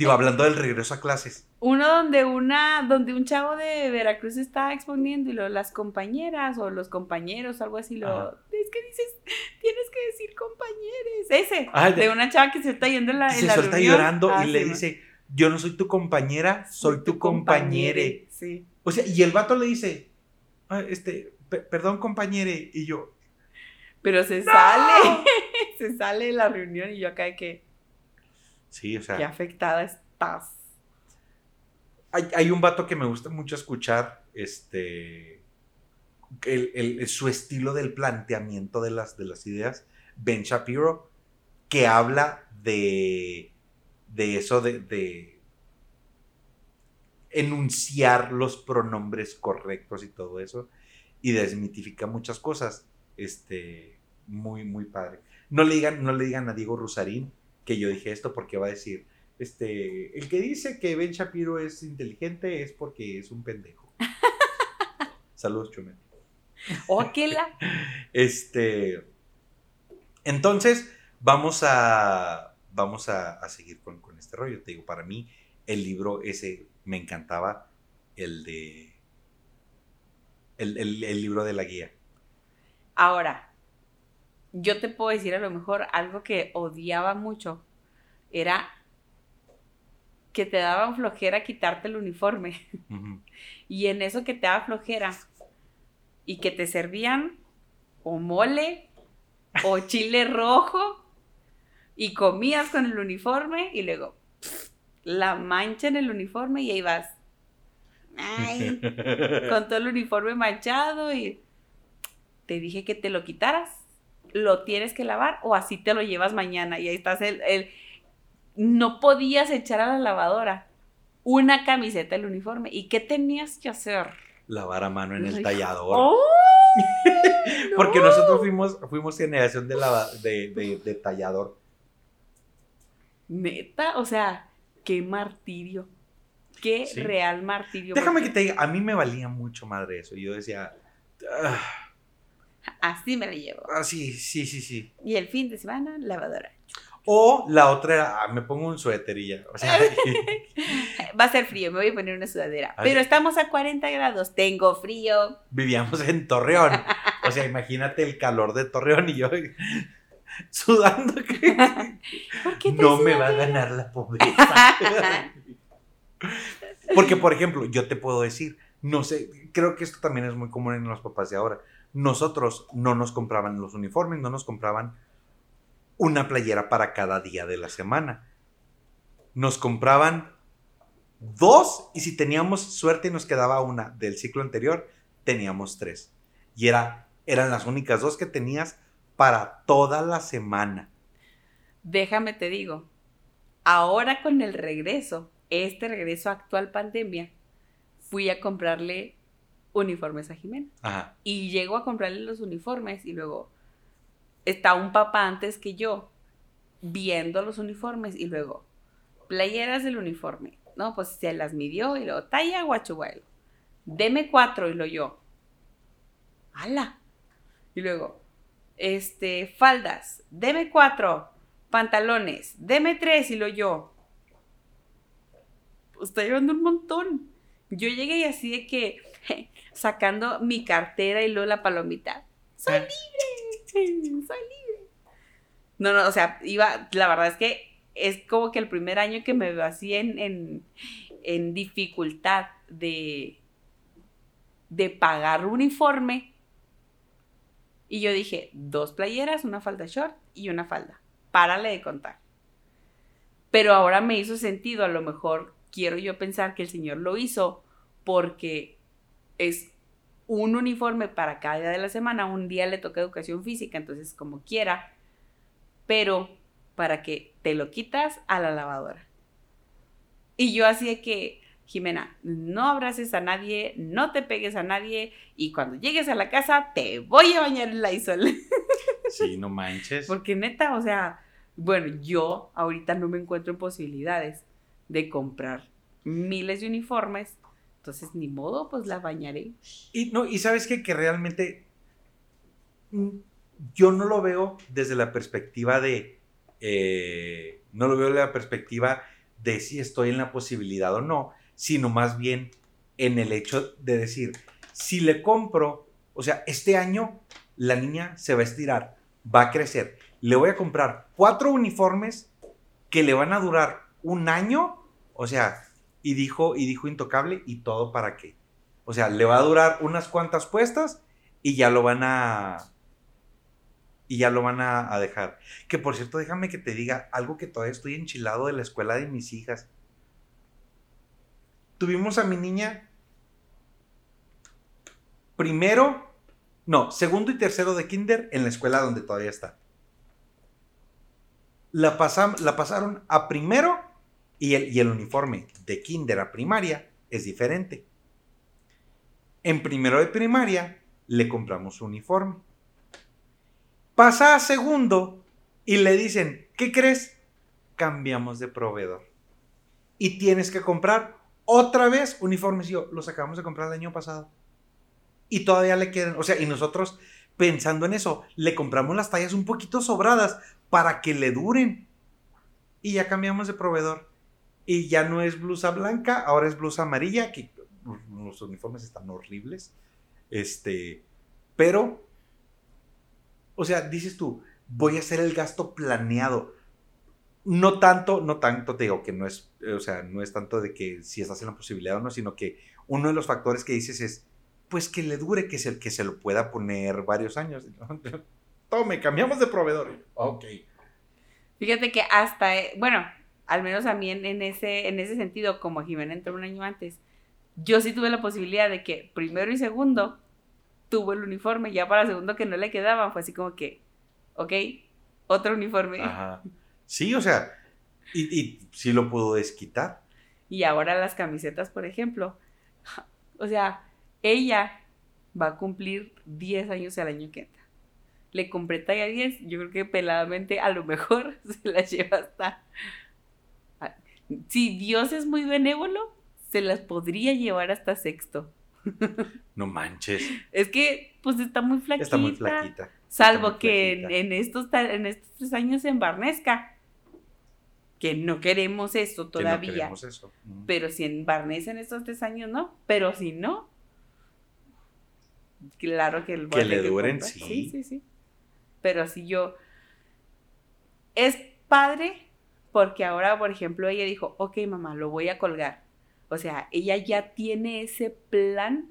Digo, hablando del regreso a clases. Uno donde una, donde un chavo de Veracruz está exponiendo y lo, las compañeras o los compañeros, algo así, lo es que dices, tienes que decir compañeros. Ese, ah, de, una chava que se está yendo en la, se está llorando ah, y le dice, yo no soy tu compañera, soy, tu, compañere. Sí. O sea, y el vato le dice, ah, este, perdón compañere, y yo. Pero se sale, se sale de la reunión y yo acá de que Sí, o sea. Qué afectada estás. Hay, un vato que me gusta mucho escuchar, este, su estilo del planteamiento de las, de las ideas, Ben Shapiro, que habla de, de eso de, de enunciar los pronombres correctos y todo eso, y desmitifica muchas cosas, este, muy, muy padre. No le digan, no le digan a Diego Rusarín que yo dije esto porque va a decir, este, el que dice que Ben Shapiro es inteligente es porque es un pendejo. Saludos, Chumel. Oquela. este, entonces, vamos a, vamos a, seguir con, este rollo. Te digo, para mí, el libro ese me encantaba, el de, el, el libro de la guía. Ahora, yo te puedo decir a lo mejor algo que odiaba mucho era que te daban flojera quitarte el uniforme. Y en eso que te daba flojera, y que te servían o mole o chile rojo y comías con el uniforme y luego la mancha en el uniforme y ahí vas. Ay, con todo el uniforme manchado y te dije que te lo quitaras, lo tienes que lavar o así te lo llevas mañana y ahí estás el, el no podías echar a la lavadora una camiseta del uniforme y qué tenías que hacer? Lavar a mano en el tallador. ¡Oh! Porque no. nosotros fuimos, fuimos generación de, lava- de, de- de tallador. Neta, o sea, qué martirio. Qué Sí. real martirio. Déjame que te diga, a mí me valía mucho madre eso. Yo decía, ah, Así me lo llevo. ah, sí, sí, sí, sí. Y el fin de semana, lavadora. O la otra era, ah, me pongo un suéter y ya. O sea, Va a ser frío, me voy a poner una sudadera. Pero estamos a 40 grados, tengo frío. vivíamos en Torreón. O sea, imagínate el calor de Torreón y yo sudando que ¿Por qué no me va a ganar la pobreza. Porque, por ejemplo, yo te puedo decir, no sé, creo que esto también es muy común en los papás de ahora. Nosotros no nos compraban los uniformes, no nos compraban una playera para cada día de la semana. Nos compraban dos y si teníamos suerte y nos quedaba una del ciclo anterior, teníamos tres. Y era, eran las únicas dos que tenías para toda la semana. Déjame te digo, ahora con el regreso, este regreso actual pandemia, fui a comprarle uniformes a Jimena. Ajá. Y llego a comprarle los uniformes y luego está un papá antes que yo viendo los uniformes y luego playeras del uniforme. No, pues se las midió y luego talla guachuelo. Deme cuatro y lo yo. ¡Hala! Y luego, este, faldas, deme cuatro. Pantalones, deme tres y lo yo. Pues está llevando un montón. Yo llegué y así de que sacando mi cartera y luego la palomita. Soy Ah. libre, soy libre. No, no, o sea, iba, la verdad es que es como que el primer año que me veo así en, en, en dificultad de, de pagar uniforme. Y yo dije, dos playeras, una falda short y una falda. Párale de contar. Pero ahora me hizo sentido, a lo mejor quiero yo pensar que el Señor lo hizo porque es un uniforme para cada día de la semana, un día le toca educación física, entonces como quiera, pero para que te lo quitas a la lavadora. Y yo así de que, Jimena, no abraces a nadie, no te pegues a nadie y cuando llegues a la casa te voy a bañar en la isol. Sí, no manches. Porque neta, o sea, bueno, yo ahorita no me encuentro en posibilidades de comprar miles de uniformes, entonces ni modo, pues la bañaré. Y, no, y sabes que realmente mm, yo no lo veo desde la perspectiva de, eh, no lo veo desde la perspectiva de si estoy en la posibilidad o no, sino más bien en el hecho de decir, si le compro, o sea, este año la niña se va a estirar, va a crecer, le voy a comprar cuatro uniformes que le van a durar un año, o sea, y dijo, y dijo intocable, y todo para qué. O sea, le va a durar unas cuantas puestas y ya lo van a. Y ya lo van a, dejar. Que por cierto, déjame que te diga algo que todavía estoy enchilado de la escuela de mis hijas. Tuvimos a mi niña primero, no, segundo y tercero de kinder en la escuela donde todavía está. La, la pasaron a primero y el, uniforme de kinder a primaria es diferente. En primero de primaria le compramos uniforme. Pasa a segundo y le dicen, ¿qué crees? Cambiamos de proveedor. Y tienes que comprar otra vez uniformes. Y yo, los acabamos de comprar el año pasado. Y todavía le quedan, o sea, y nosotros pensando en eso, le compramos las tallas un poquito sobradas para que le duren. Y ya cambiamos de proveedor. Y ya no es blusa blanca, ahora es blusa amarilla, que los uniformes están horribles. Este, pero, o sea, dices tú, voy a hacer el gasto planeado. No tanto, no tanto te digo que no es, o sea, no es tanto de que si estás en la posibilidad o no, sino que uno de los factores que dices es, pues que le dure, que se, que se lo pueda poner varios años. Tome, cambiamos de proveedor. Ok. Fíjate que hasta, eh, bueno, al menos a mí en, ese, en ese sentido, como Jimena entró un año antes, yo sí tuve la posibilidad de que primero y segundo tuvo el uniforme, ya para segundo que no le quedaban, fue así como que, ok, otro uniforme. Ajá. Sí, o sea, y, y sí lo pudo desquitar. Y ahora las camisetas, por ejemplo, o sea, ella va a cumplir 10 años el año que entra. Le compré talla 10, yo creo que peladamente a lo mejor se la lleva hasta... Si Dios es muy benévolo, se las podría llevar hasta sexto. No manches. Es que, pues está muy flaquita. Está muy flaquita. Salvo que en, estos, en estos tres años en Barnesca, que no queremos eso todavía. no queremos eso. Pero si en Barnes en estos tres años no, pero si no, claro que el Que le duren, sí. Sí, sí, sí. Pero si yo. Es padre porque ahora, por ejemplo, ella dijo, ok, mamá, lo voy a colgar. O sea, ella ya tiene ese plan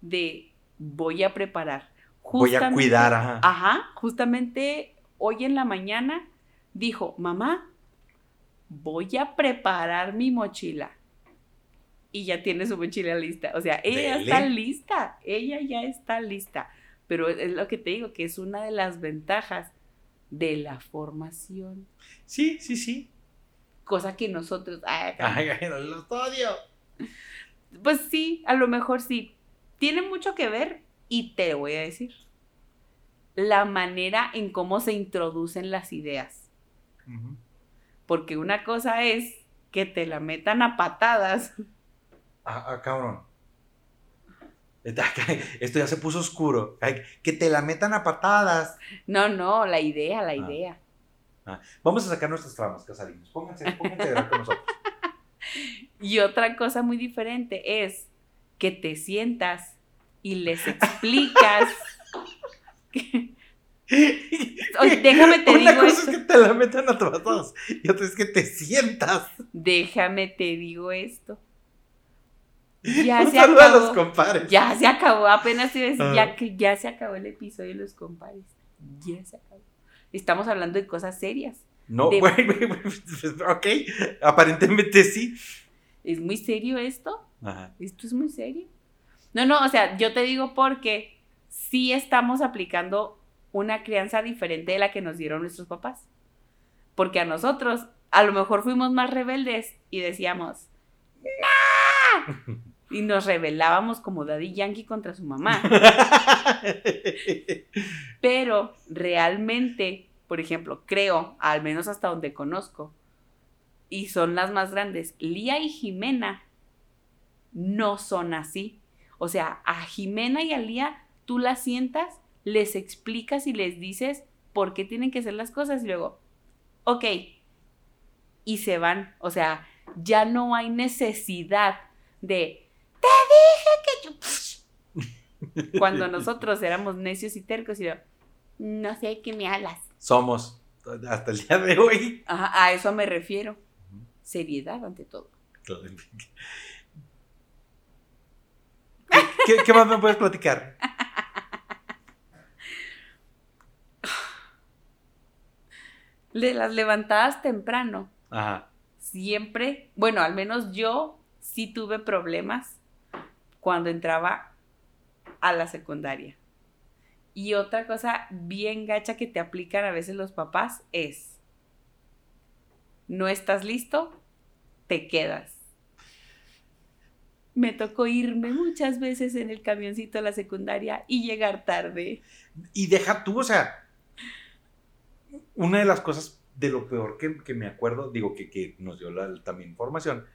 de voy a preparar. voy a cuidar, ajá. Ajá, justamente hoy en la mañana dijo, mamá, voy a preparar mi mochila. Y ya tiene su mochila lista. O sea, ella está lista, ella ya está lista. Pero es lo que te digo, que es una de las ventajas de la formación. Sí, sí, sí. Cosa que nosotros... Ay, ay, ay los odio. Pues sí, a lo mejor sí. Tiene mucho que ver y te voy a decir. La manera en cómo se introducen las ideas. Porque una cosa es que te la metan a patadas. Ah, ah cabrón. Esto ya se puso oscuro. Que te la metan a patadas. No, no, la idea, la ah. idea. Ah. Vamos a sacar nuestras tramas, Casarinos. Pónganse, pónganse con nosotros. Y otra cosa muy diferente es que te sientas y les explicas. déjame te Una cosa es que te la metan a todos y otra es que te sientas. Déjame te digo esto. Ya se acabó. A los compadres. Ya se acabó, apenas iba a decir, ya que ya se acabó el episodio de los compadres. Ya se acabó. Estamos hablando de cosas serias. No, güey, ok, aparentemente sí. ¿Es muy serio esto? Ajá. Esto es muy serio. No, no, o sea, yo te digo porque sí estamos aplicando una crianza diferente de la que nos dieron nuestros papás. Porque a nosotros, a lo mejor fuimos más rebeldes y decíamos, ¡No! Y nos rebelábamos como Daddy Yankee contra su mamá. Pero realmente, por ejemplo, creo, al menos hasta donde conozco, y son las más grandes, Lía y Jimena no son así. O sea, a Jimena y a Lía tú las sientas les explicas y les dices por qué tienen que hacer las cosas y luego, ok, y se van. O sea, ya no hay necesidad de, te dije que yo... Cuando nosotros éramos necios y tercos y yo, no sé qué me alas. Somos, hasta el día de hoy. a eso me refiero. Seriedad ante todo. ¿Qué, qué más me puedes platicar? de las levantadas temprano. Ajá. Siempre, bueno, al menos yo sí tuve problemas cuando entraba a la secundaria. Y otra cosa bien gacha que te aplican a veces los papás es, no estás listo, te quedas. Me tocó irme muchas veces en el camioncito a la secundaria y llegar tarde. Y deja tú, o sea, una de las cosas de lo peor que, me acuerdo, digo que, nos dio la, también información,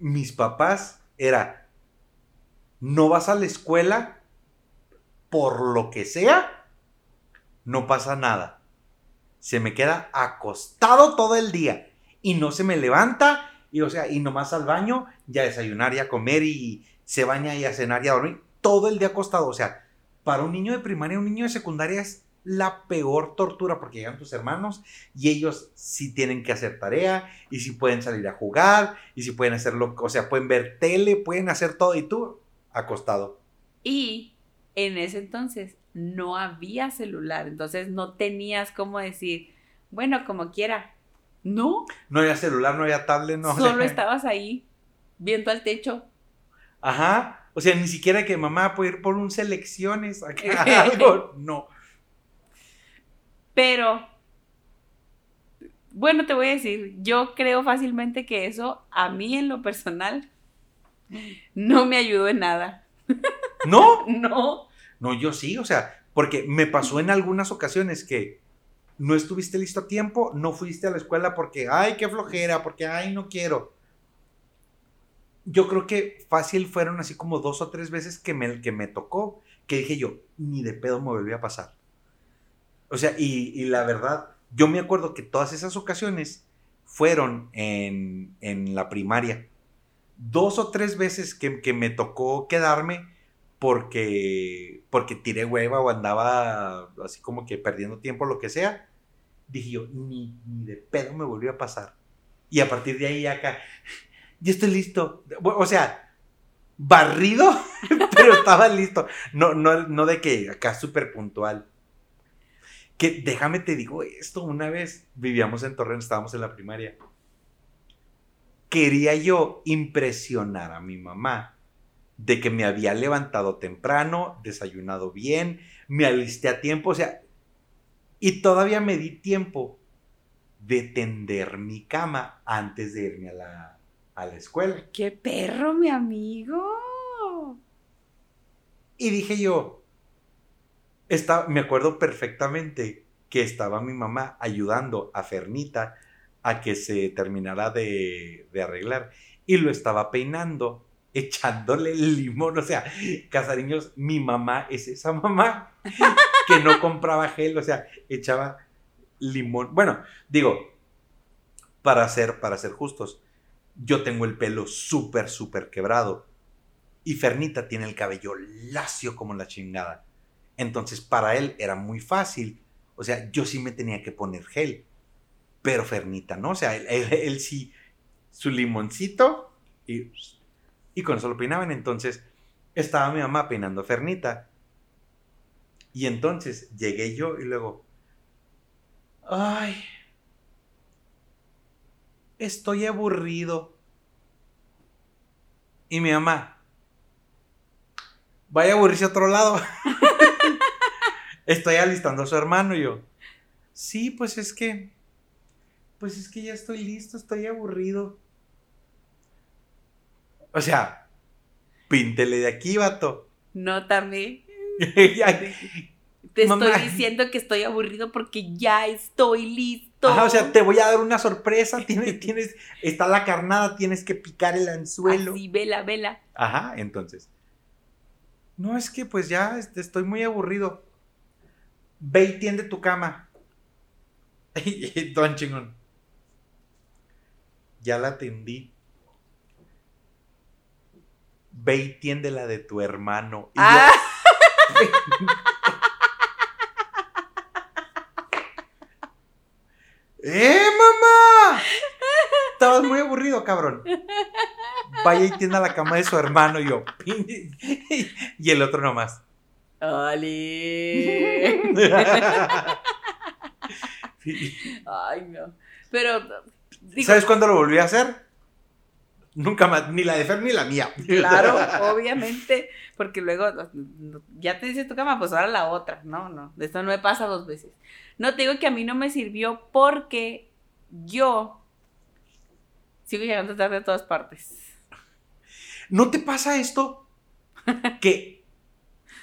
mis papás era, no vas a la escuela por lo que sea, no pasa nada. Se me queda acostado todo el día y no se me levanta y o sea, y nomás al baño, ya desayunar y a comer y se baña y a cenar y a dormir, todo el día acostado. O sea, para un niño de primaria, un niño de secundaria es la peor tortura porque llegan tus hermanos y ellos sí tienen que hacer tarea y sí pueden salir a jugar y sí pueden hacerlo, o sea, pueden ver tele, pueden hacer todo y tú acostado. Y en ese entonces no había celular, entonces no tenías cómo decir, bueno, como quiera. No. No había celular, no había tablet, no. Solo estabas ahí, viendo al techo. Ajá. O sea, ni siquiera que mamá puede ir por un selecciones acá, algo. No. Pero, bueno, te voy a decir, yo creo fácilmente que eso a mí en lo personal no me ayudó en nada. ¿No? No. No, yo sí, o sea, porque me pasó en algunas ocasiones que no estuviste listo a tiempo, no fuiste a la escuela porque, ay, qué flojera, porque, ay, no quiero. Yo creo que fácil fueron así como dos o tres veces que me, que me tocó, que dije yo, ni de pedo me volvió a pasar. O sea, y, la verdad, yo me acuerdo que todas esas ocasiones fueron en, en la primaria. Dos o tres veces que, que me tocó quedarme porque, porque tiré hueva o andaba así como que perdiendo tiempo, lo que sea, dije yo, ni, ni de pedo me volvió a pasar. Y a partir de ahí acá, ya estoy listo. O sea, barrido, pero estaba listo. No, no, no de que acá súper puntual. Que déjame te digo esto, una vez vivíamos en Torreón, estábamos en la primaria. Quería yo impresionar a mi mamá de que me había levantado temprano, desayunado bien, me alisté a tiempo, o sea, y todavía me di tiempo de tender mi cama antes de irme a la, a la escuela. ¡Qué perro, mi amigo! Y dije yo, está, me acuerdo perfectamente que estaba mi mamá ayudando a Fernita a que se terminara de, de arreglar y lo estaba peinando echándole limón. O sea, casariños, mi mamá es esa mamá que no compraba gel, o sea, echaba limón. Bueno, digo, para ser, para ser justos, yo tengo el pelo súper, súper quebrado. Y Fernita tiene el cabello lacio como la chingada. Entonces, para él era muy fácil. O sea, yo sí me tenía que poner gel. Pero Fernita, ¿no? O sea, él, sí, su limoncito y y con eso lo peinaban. Entonces estaba mi mamá peinando a Fernita. Y entonces llegué yo y luego, ay, estoy aburrido. Y mi mamá, vaya a aburrirse a otro lado. estoy alistando a su hermano y yo, sí, pues es que, pues es que ya estoy listo, estoy aburrido. O sea, píntele de aquí, vato. No, también. te estoy diciendo que estoy aburrido porque ya estoy listo. o sea, te voy a dar una sorpresa. Tienes, tienes, está la carnada, tienes que picar el anzuelo. Así, vela, vela. Ajá, entonces. No, es que pues ya estoy muy aburrido. Ve y tiende tu cama. Don chingón. Ya la tendí ve y tiende la de tu hermano. ah. ¡Eh, mamá! Estabas muy aburrido, cabrón. Vaya y tienda la cama de su hermano y yo. y el otro nomás. ¡Ali! Ay, no. Pero. ¿Sabes cuándo lo volví a hacer? Nunca más, ni la de Fer ni la mía. Claro, obviamente, porque luego ya te dice tu cama, pues ahora la otra. No, no, de esto no me pasa dos veces. No te digo que a mí no me sirvió porque yo sigo llegando tarde a todas partes. ¿No te pasa esto? que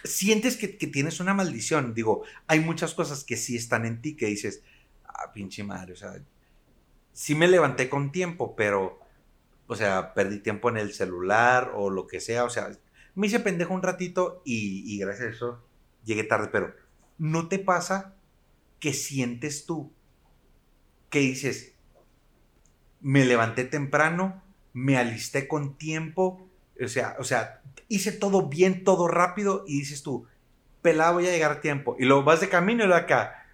sientes que, que, tienes una maldición. Digo, hay muchas cosas que sí están en ti que dices, ah, pinche madre, o sea, sí me levanté con tiempo, pero o sea, perdí tiempo en el celular o lo que sea, o sea, me hice pendejo un ratito y, gracias a eso llegué tarde, pero ¿no te pasa que sientes tú que dices, me levanté temprano, me alisté con tiempo, o sea, o sea, hice todo bien, todo rápido y dices tú, pelado voy a llegar a tiempo y luego vas de camino y lo acá,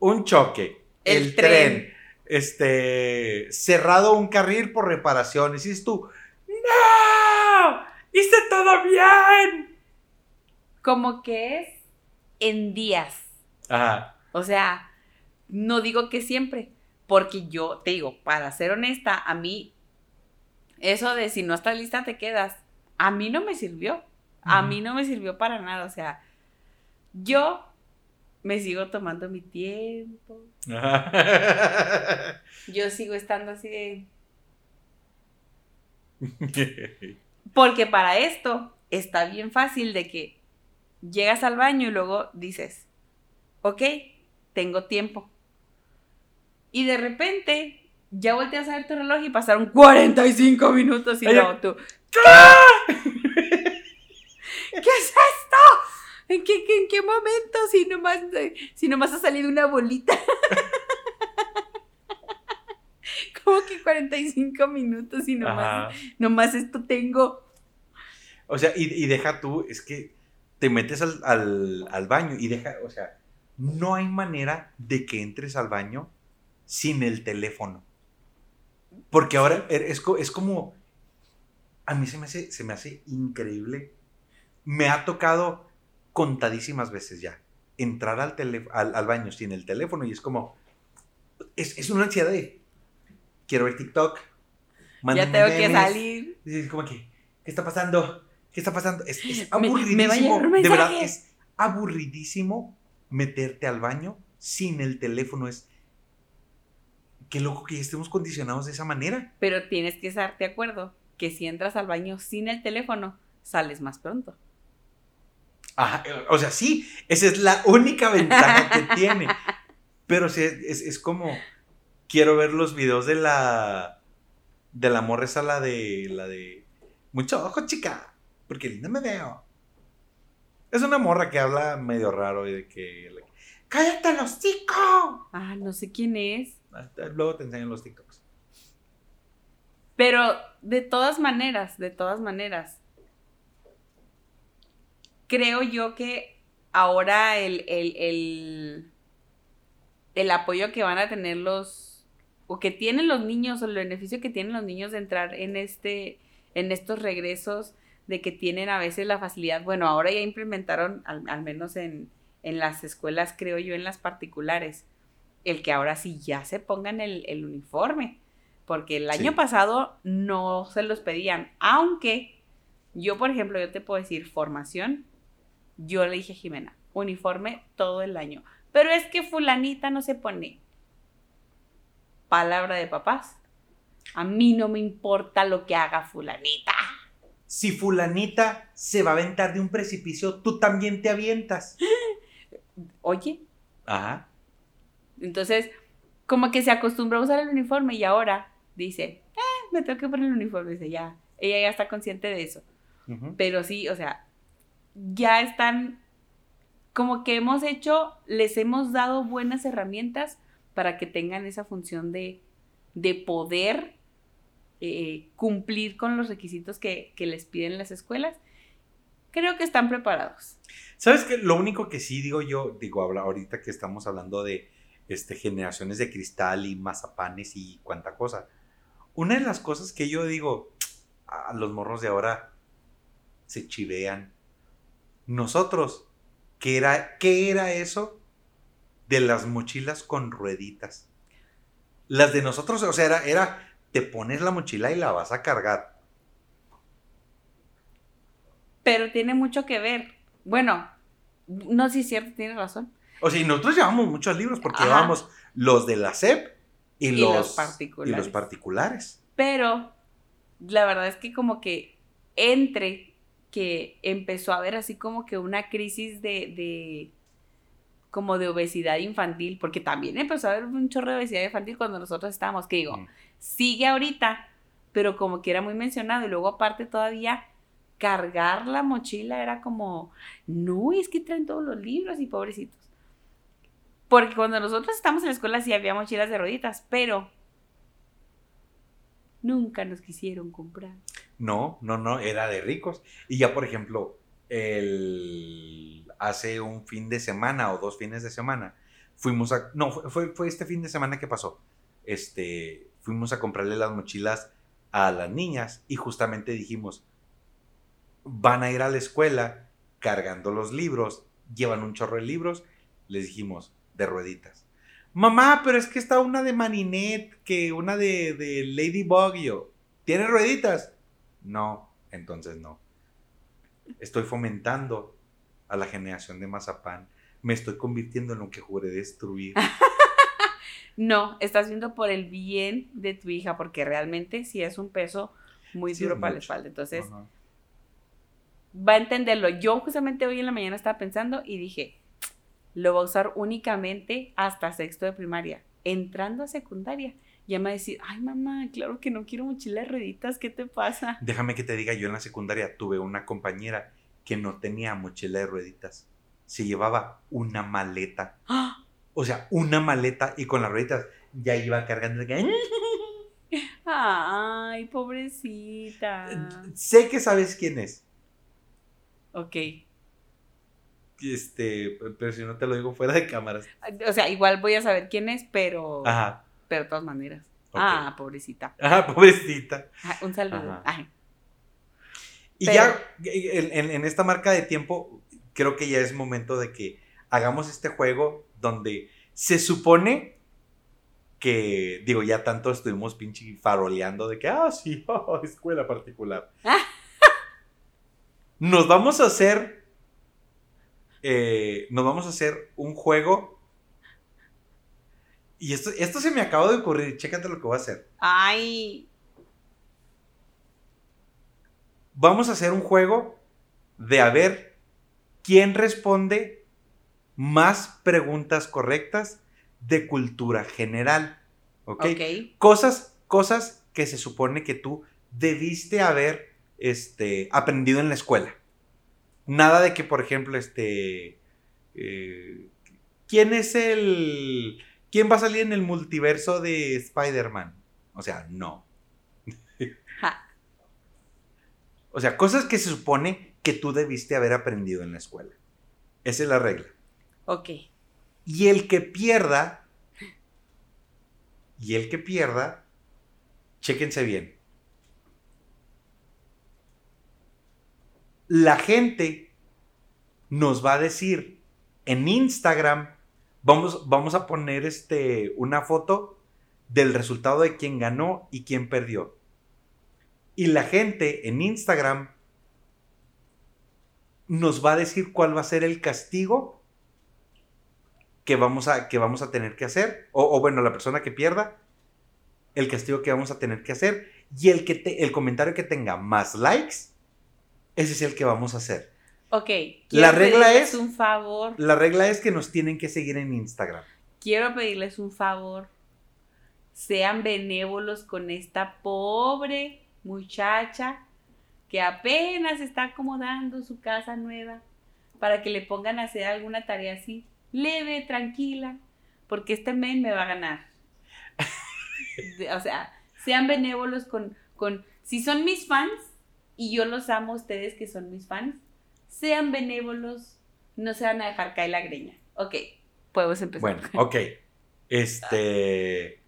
un choque, el, tren este, cerrado un carril por reparaciones. Y dices tú, ¡No! ¡Hice todo bien! como que es en días. Ajá. O sea, no digo que siempre, porque yo te digo, para ser honesta, a mí eso de si no estás lista te quedas, a mí no me sirvió. A mí no me sirvió para nada. O sea, yo me sigo tomando mi tiempo. Yo sigo estando así de... Porque para esto está bien fácil de que llegas al baño y luego dices, ok, tengo tiempo. Y de repente ya volteas a ver tu reloj y pasaron 45 minutos y luego tú, ¿qué es esto? ¿En qué, en qué momento? Si nomás, si nomás ha salido una bolita. Como que 45 minutos y nomás, Ajá. nomás esto tengo. O sea, y, y deja tú, es que te metes al, al- al baño y deja, o sea, no hay manera de que entres al baño sin el teléfono. Porque ahora er- es, es como, a mí se me, hace, se me hace increíble. Me ha tocado contadísimas veces ya entrar al, al, al baño sin el teléfono y es como, es, es una ansiedad de, quiero ver TikTok. Ya tengo que memes". salir. Y es como que, ¿qué está pasando? ¿Qué está pasando? Es, es Me- me va a aburridísimo. de verdad, es aburridísimo meterte al baño sin el teléfono. Es. Qué loco que ya estemos condicionados de esa manera. Pero tienes que estar de acuerdo que si entras al baño sin el teléfono, sales más pronto. Ajá, o sea, sí, esa es la única ventaja que tiene. Pero sí, es, es como. Quiero ver los videos de la. De la morra esa, la de. La de. Mucho ojo, chica. Porque linda me veo. Es una morra que habla medio raro y de que. ¡Cállate los hocico! Ah, no sé quién es. Luego te enseñan los TikToks. Pero de todas maneras, de todas maneras, creo yo que ahora el, el, el, el apoyo que van a tener los, o que tienen los niños, o el beneficio que tienen los niños de entrar en, este, en estos regresos, de que tienen a veces la facilidad, bueno, ahora ya implementaron, al, al menos en, en las escuelas, creo yo, en las particulares, el que ahora sí ya se pongan el, el uniforme porque el año Sí. pasado no se los pedían, aunque yo, por ejemplo, yo te puedo decir formación, yo le dije a Jimena, uniforme todo el año, pero es que fulanita no se pone. Palabra de papás. A mí no me importa lo que haga fulanita. Si Fulanita se va a aventar de un precipicio, tú también te avientas. Oye, Ajá. entonces, como que se acostumbró a usar el uniforme y ahora dice, eh, me tengo que poner el uniforme. Dice, ya, ella ya está consciente de eso. Pero sí, o sea, ya están, como que hemos hecho, les hemos dado buenas herramientas para que tengan esa función de, de poder eh, cumplir con los requisitos que, que les piden las escuelas. Creo que están preparados. ¿Sabes qué? Lo único que sí digo yo, digo, ahorita que estamos hablando de este, generaciones de cristal y mazapanes y cuánta cosa. Una de las cosas que yo digo, a los morros de ahora se chivean. Nosotros, ¿qué era, qué era eso de las mochilas con rueditas? Las de nosotros, o sea, era, era, te pones la mochila y la vas a cargar. Pero tiene mucho que ver. Bueno, no sé si es cierto, tienes razón. O sea, y nosotros llevamos muchos libros porque Ajá. llevamos los de la SEP y, Y los, los particulares. y los particulares. Pero la verdad es que como que entre que empezó a haber así como que una crisis de, de como de obesidad infantil, porque también empezó a haber un chorro de obesidad infantil cuando nosotros estábamos, que digo, Mm. sigue ahorita, pero como que era muy mencionado y luego aparte todavía cargar la mochila era como, no, es que traen todos los libros y pobrecitos. Porque cuando nosotros estábamos en la escuela sí había mochilas de rueditas, pero nunca nos quisieron comprar. No, no, no, era de ricos. Y ya, por ejemplo, hace un fin de semana o dos fines de semana, fuimos a... No, fue, fue este fin de semana que pasó. Este, fuimos a comprarle las mochilas a las niñas y justamente dijimos, van a ir a la escuela cargando los libros, llevan un chorro de libros, les dijimos, de rueditas. Mamá, pero es que está una de Maninette, que una de, de Ladybug yo. ¿Tiene rueditas? No, entonces no. Estoy fomentando a la generación de mazapán. Me estoy convirtiendo en lo que juré destruir. No, estás viendo por el bien de tu hija, porque realmente sí es un peso muy Sí, duro para la espalda. Entonces, va a entenderlo. Yo justamente hoy en la mañana estaba pensando y dije, lo va a usar únicamente hasta sexto de primaria. Entrando a secundaria, ya me va a decir, ay mamá, claro que no quiero mochila de rueditas, ¿qué te pasa? Déjame que te diga, yo en la secundaria tuve una compañera que no tenía mochila de rueditas. Se llevaba una maleta. ¡Ah! O sea, una maleta y con las rueditas ya iba cargando. Ay, pobrecita. Sé que sabes quién es. Ok. Este, pero si no te lo digo fuera de cámaras. O sea, igual voy a saber quién es, pero, Ajá. pero de todas maneras. ok. Ah, pobrecita. Ajá, pobrecita. Ah, Un saludo. Ajá. Y Pero- ya en, en- en esta marca de tiempo, creo que ya es momento de que hagamos este juego donde se supone que, digo, ya tanto estuvimos pinche faroleando de que, ah, sí, oh, escuela particular. Nos vamos a hacer, eh, nos vamos a hacer un juego. Y esto, esto se me acaba de ocurrir, chécate lo que voy a hacer. Ay, Vamos a hacer un juego de a ver quién responde más preguntas correctas de cultura general. ¿Ok? Cosas, cosas que se supone que tú debiste haber este, aprendido en la escuela. Nada de que, por ejemplo, este. eh, ¿Quién es el. ¿Quién va a salir en el multiverso de Spider-Man? O sea, no. Ja. O sea, cosas que se supone que tú debiste haber aprendido en la escuela. Esa es la regla. Ok. Y el que pierda, y el que pierda, chéquense bien. La gente nos va a decir en Instagram, vamos, vamos a poner este, una foto del resultado de quién ganó y quién perdió. Y la gente en Instagram nos va a decir cuál va a ser el castigo que vamos a, que vamos a tener que hacer, o, o bueno, la persona que pierda, el castigo que vamos a tener que hacer, y el, que el comentario que tenga más likes, ese es el que vamos a hacer. Ok. La regla es- un favor. La regla es que nos tienen que seguir en Instagram. Quiero pedirles un favor. Sean benévolos con esta pobre muchacha que apenas está acomodando su casa nueva para que le pongan a hacer alguna tarea así, leve, tranquila, porque este men me va a ganar. O sea, sean benévolos con, con, si son mis fans y yo los amo ustedes que son mis fans, sean benévolos, no se van a dejar caer la greña. Ok, podemos empezar. Bueno, ok. Este.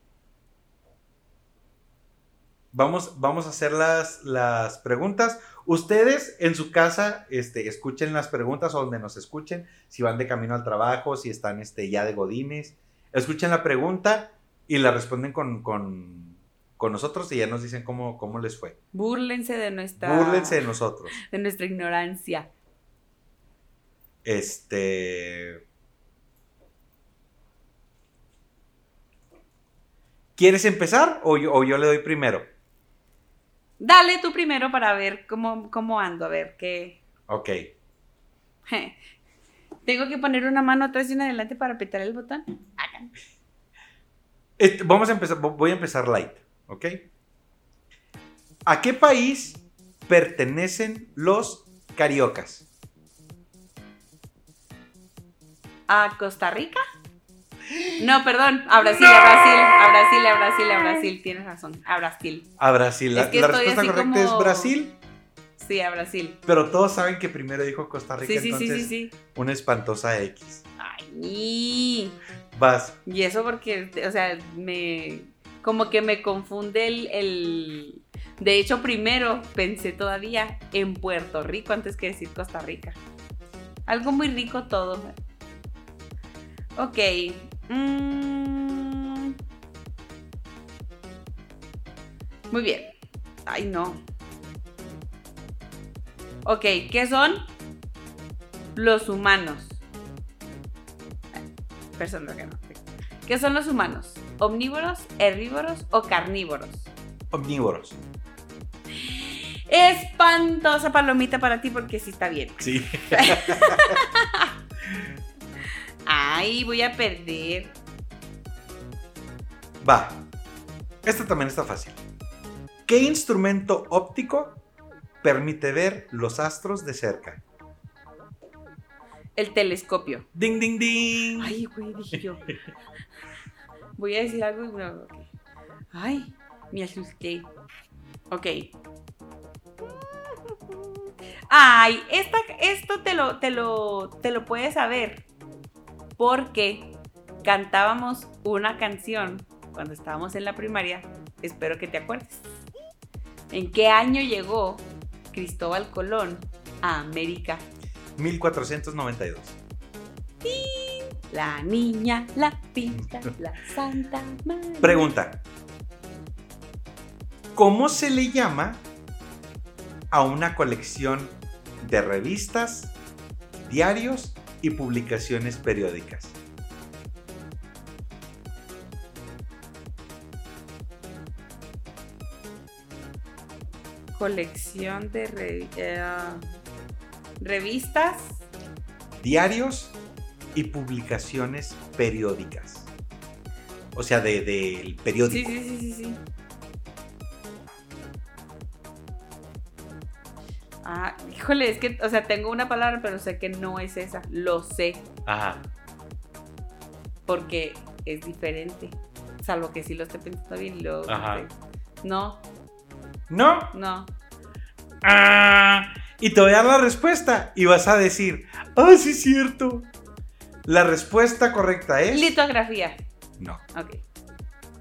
Vamos, vamos a hacer las, las preguntas. Ustedes en su casa, este, escuchen las preguntas o donde nos escuchen, si van de camino al trabajo, si están este, ya de godines, escuchen la pregunta y la responden con, con nosotros y ya nos dicen cómo, cómo les fue. Búrlense de nuestra, Búrlense de nosotros. de nuestra ignorancia. Este. ¿Quieres empezar o yo, o yo le doy primero? Dale tú primero para ver cómo, cómo ando, a ver qué. Ok. Tengo que poner una mano atrás y una adelante para apretar el botón. Hagan. Este, vamos a empezar, vo- voy a empezar light, ¿ok? ¿A qué país pertenecen los cariocas? ¿A Costa Rica? No, perdón, a Brasil, a Brasil, a Brasil, a Brasil, a Brasil, tienes razón, a Brasil. A Brasil. La, Es que la estoy respuesta correcta como- es Brasil, Sí, a Brasil. pero todos saben que primero dijo Costa Rica, Sí, sí, entonces sí, una espantosa X. Ay. Vas. Y eso porque, o sea, me. Como que me confunde el. De hecho, primero pensé todavía en Puerto Rico antes que decir Costa Rica. Algo muy rico todo. Ok. mm. Muy bien. Ay, no. Ok, ¿qué son los humanos? Personas que no. ¿Qué son los humanos? ¿Omnívoros, herbívoros o carnívoros? Omnívoros. Espantosa palomita para ti porque sí está bien. Sí. Ay, voy a perder. Va. Esta también está fácil. ¿Qué instrumento óptico permite ver los astros de cerca? El telescopio. Ding, ding, ding. Ay, güey, dije yo. Voy a decir algo y no, ok. Ay, me asusté. Ok. Ay, esta, esto te lo, te, lo, te lo puedes saber. Porque cantábamos una canción cuando estábamos en la primaria. Espero que te acuerdes. ¿En qué año llegó Cristóbal Colón a América? 1492. La niña, la pinta, la santa María. Pregunta. ¿Cómo se le llama a una colección de revistas, diarios y publicaciones periódicas? Colección de re- eh, revistas. Diarios y publicaciones periódicas. O sea, de- del Sí, periódico. sí, sí, sí, sí. Ah, híjole, es que, o sea, tengo una palabra, pero sé que no es esa. Lo sé, Ajá. porque es diferente. Salvo que sí lo esté pensando bien luego. Ajá. No, ¿No? no. Ah, y te voy a dar la respuesta y vas a decir, ah, sí es cierto. La respuesta correcta es... Litografía. No. Ok.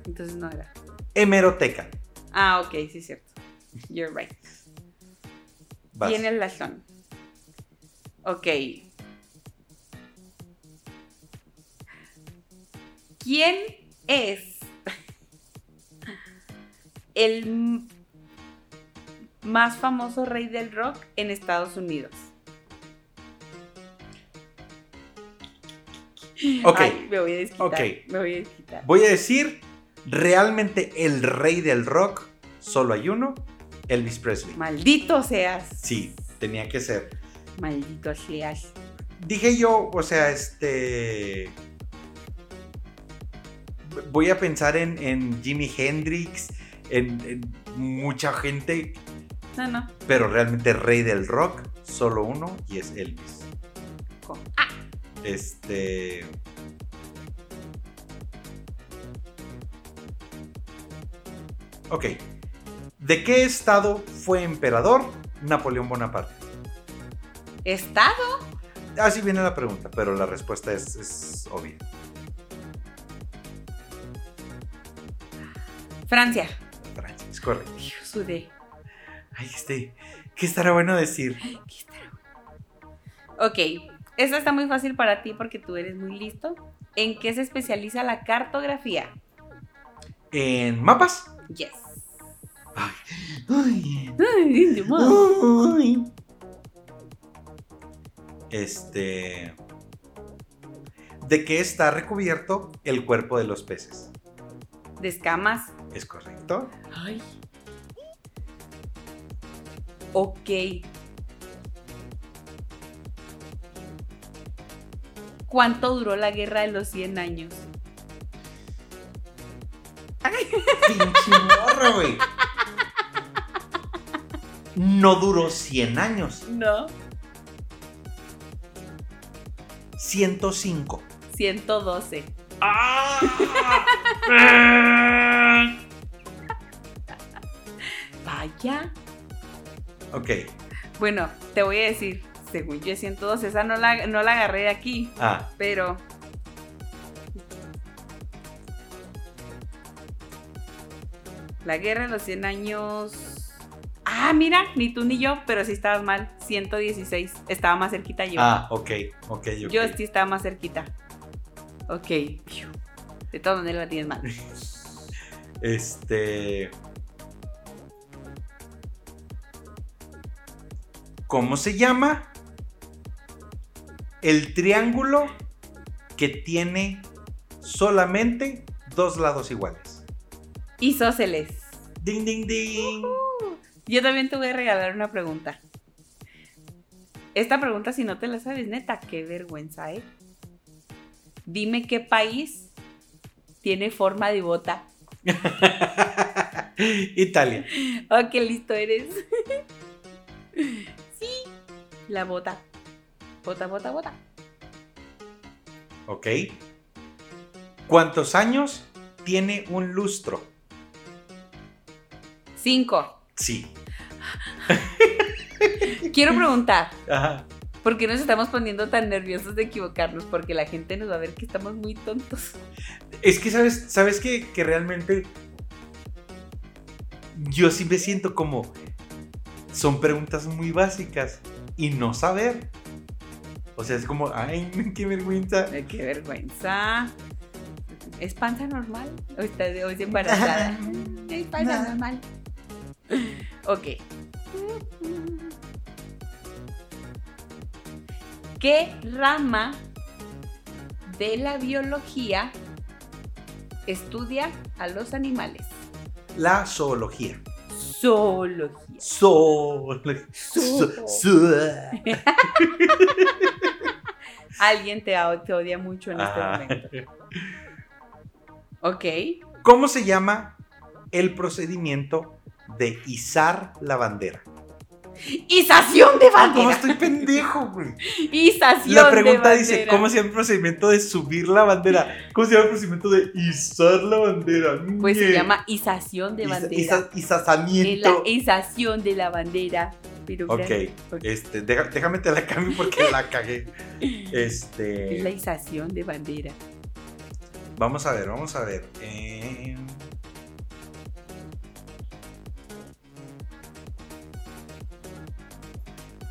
Entonces no era. Hemeroteca. Ah, ok, sí es cierto. You're right. Vas. Tienes razón. Ok. ¿Quién es el más famoso rey del rock en Estados Unidos? Ok. Ay, me voy a desquitar. Ok. Me voy a desquitar. Voy a decir, realmente el rey del rock, solo hay uno, Elvis Presley. Maldito seas. Sí, tenía que ser. Maldito seas. Dije yo, o sea, este... Voy a pensar en, en Jimi Hendrix, en, en mucha gente, No, no. pero realmente rey del rock, solo uno, y es Elvis. Este... Ok. ¿De qué estado fue emperador Napoleón Bonaparte? ¿Estado? Así viene la pregunta, pero la respuesta es, es obvia. Francia. Francia, es correcto. Hijo, sudé. Ay, este, ¿qué estará bueno decir? Aquí está. Ok, esta está muy fácil para ti porque tú eres muy listo. ¿En qué se especializa la cartografía? ¿En mapas? Yes. Ay, ay, Ay. Este. ¿De qué está recubierto el cuerpo de los peces? De escamas. ¿Es correcto? Ay. Ok. ¿Cuánto duró la guerra de los 100 años? Pinche güey. No duró 100 años. No. 105. 112. Vaya. ok. Bueno, te voy a decir, según yo es 112, esa no la, no la agarré de aquí, Ah, pero... La guerra de los 100 años... Ah, mira, ni tú ni yo, pero sí estabas mal. 116. Estaba más cerquita yo. Ah, ok, ok, ok. Yo sí estaba más cerquita. Ok. De todas maneras la tienes mal. Este. ¿Cómo se llama? El triángulo que tiene solamente dos lados iguales. Isósceles. Ding, ding, ding. Yo también te voy a regalar una pregunta. Esta pregunta, si no te la sabes, neta, qué vergüenza, ¿eh? Dime qué país tiene forma de bota. Italia. Oh, qué listo eres. sí, la bota. Bota, bota, bota. Ok. ¿Cuántos años tiene un lustro? Cinco. Sí. Quiero preguntar, Ajá. ¿por qué nos estamos poniendo tan nerviosos de equivocarnos? Porque la gente nos va a ver que estamos muy tontos. Es que, ¿sabes, sabes que, que realmente yo sí me siento como son preguntas muy básicas y no saber. O sea, es como, ay, qué vergüenza. Qué vergüenza. ¿Es panza normal? ¿O, está, o es embarazada? es panza normal. Ok. ¿Qué rama de la biología estudia a los animales? La zoología. Zoología. Zoología. Zo- Zo- Alguien te, te odia mucho en este Ajá. momento. Ok. ¿Cómo se llama el procedimiento de izar la bandera? Ización de Ah, ¿Cómo bandera. estoy pendejo, güey? Ización La de pregunta dice. ¿cómo se llama el procedimiento de subir la bandera? ¿Cómo se llama el procedimiento de izar la bandera? Pues se llama ización de bandera. isa- En la izazamiento. ización de la bandera. Pero Ok, este, déjame te la cambio porque la cagué. Es la Este, ización de bandera. vamos a ver, vamos a ver. Eh,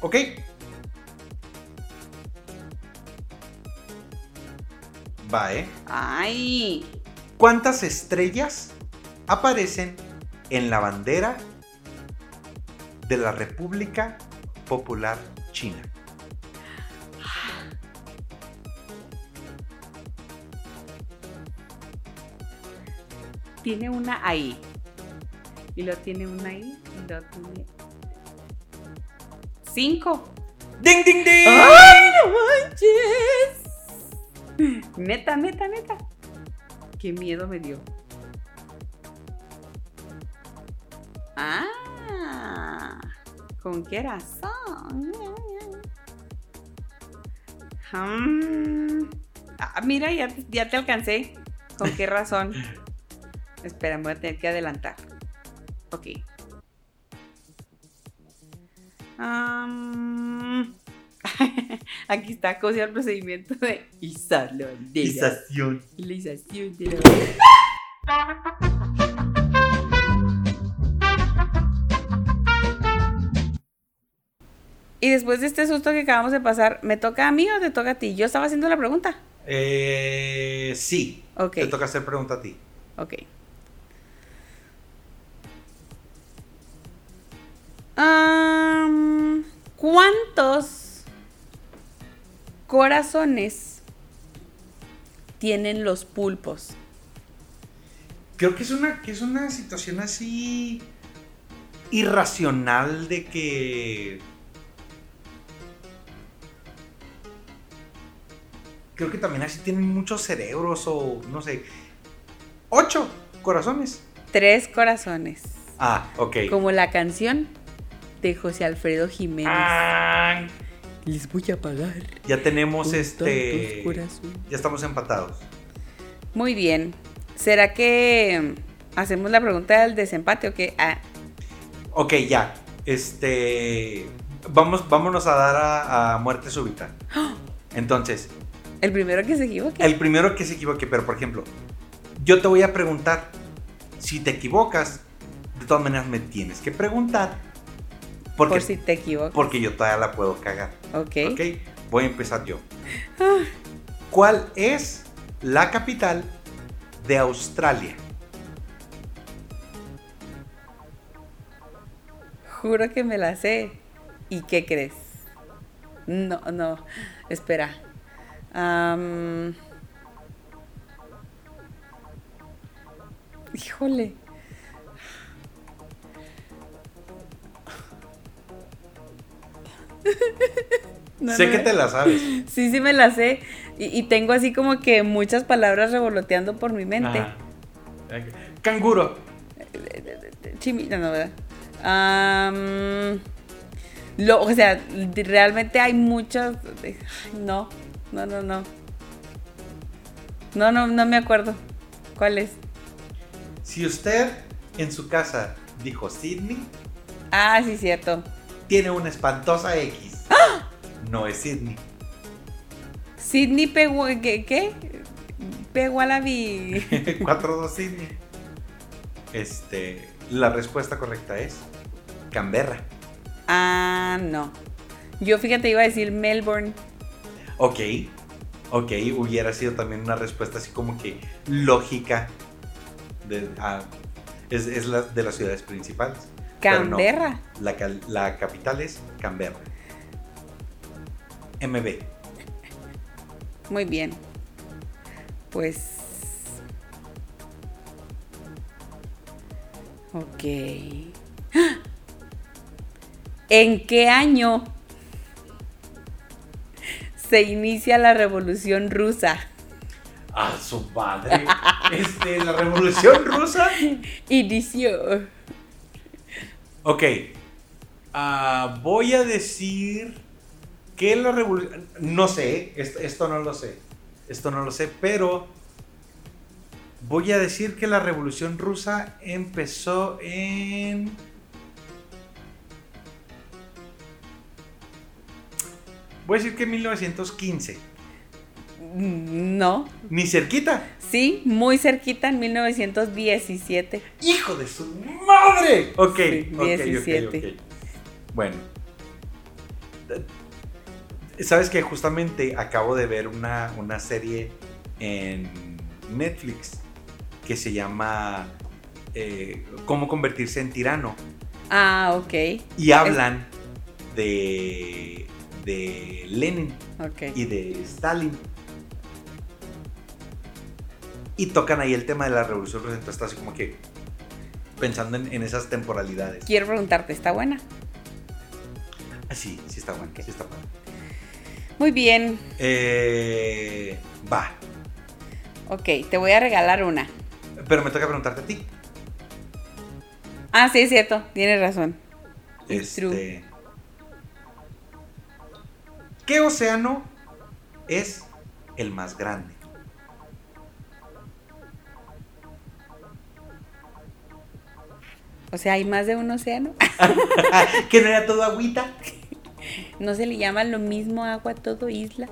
Ok. Va, ¿eh? Ay. ¿Cuántas estrellas aparecen en la bandera de la República Popular China? Tiene una ahí. Y lo tiene una ahí. Y lo tiene. Cinco. ¡Ding, ding, ding! ¡Ay, no manches! Neta, neta, neta. Qué miedo me dio. Ah, ¿con qué razón? Hmm. Ah, mira, ya, te- ya te alcancé. ¿Con qué razón? Espera, me voy a tener que adelantar. Ok. Aquí está, ¿cómo se llama el procedimiento de. La ización de la. Y después de este susto que acabamos de pasar, ¿me toca a mí o te toca a ti? Yo estaba haciendo la pregunta. Eh, sí. Ok, Te toca hacer pregunta a ti. ok. ¿Cuántos corazones tienen los pulpos? Creo que es una, que es una situación así irracional de que. Creo que también así tienen muchos cerebros o no sé. Ocho corazones. Tres corazones. Ah, ok. Como la canción de José Alfredo Jiménez. Ah, Les voy a pagar. ya tenemos este. Ya estamos empatados. Muy bien. ¿Será que hacemos la pregunta del desempate o qué? Ah, Ok, ya. Este. Vamos, vámonos a dar a, a muerte súbita. Entonces, el primero que se equivoque. el primero que se equivoque, pero por ejemplo, yo te voy a preguntar. Si te equivocas, de todas maneras me tienes que preguntar Porque, Por si te equivocas. porque yo todavía la puedo cagar. Ok. ¿Ok? Voy a empezar yo. Ah. ¿Cuál es la capital de Australia? Juro que me la sé. ¿Y qué crees? No, no. Espera. Híjole. No, sé no que te la sabes. Sí, sí me la sé. Y, y tengo así como que muchas palabras revoloteando por mi mente. Ajá. Canguro. Chimita, no, ¿verdad? Lo, o sea, realmente hay muchas. No, no, no, no. No, no, no me acuerdo. ¿Cuál es? Si usted en su casa dijo Sydney, Ah, sí, cierto. Tiene una espantosa X. No es Sydney. Sidney Pegu ¿qué? ¿Qué? Pegualabi. 4-2 Sydney. Este, la respuesta correcta es Canberra. Ah, no. Yo fíjate, iba a decir Melbourne. Ok, ok, hubiera sido también una respuesta así como que lógica. De, ah, es es la, de las ciudades principales. No, Canberra. la, la capital es Canberra. MB. Muy bien. Pues. Ok. ¿En qué año se inicia la revolución rusa? A su madre. Este, la revolución rusa. Inició. Ok. Ah, voy a decir que la revolución... No sé, esto, esto no lo sé. Esto no lo sé, pero voy a decir que la revolución rusa empezó en... Voy a decir que en 1915. No. Ni cerquita. Sí, muy cerquita en 1917. ¡Hijo de su madre! Ok, Sí, ok, ok, 17. ok. Bueno. Sabes que justamente acabo de ver una, una serie en Netflix que se llama eh, Cómo convertirse en tirano. Ah, ok. Y hablan de, de Lenin Ok. y de Stalin. Y tocan ahí el tema de la revolución rusa. Entonces estás así como que pensando en, en esas temporalidades. Quiero preguntarte, ¿está buena? Ah, sí, sí está bueno. Sí está. Muy bien. Eh, va. Ok, te voy a regalar una. Pero me toca preguntarte a ti. Ah, sí, es cierto. Tienes razón. It's true. Este, ¿Qué océano es el más grande? O sea, hay más de un océano. ¿Que no era todo agüita? No se le llama lo mismo agua a todo isla.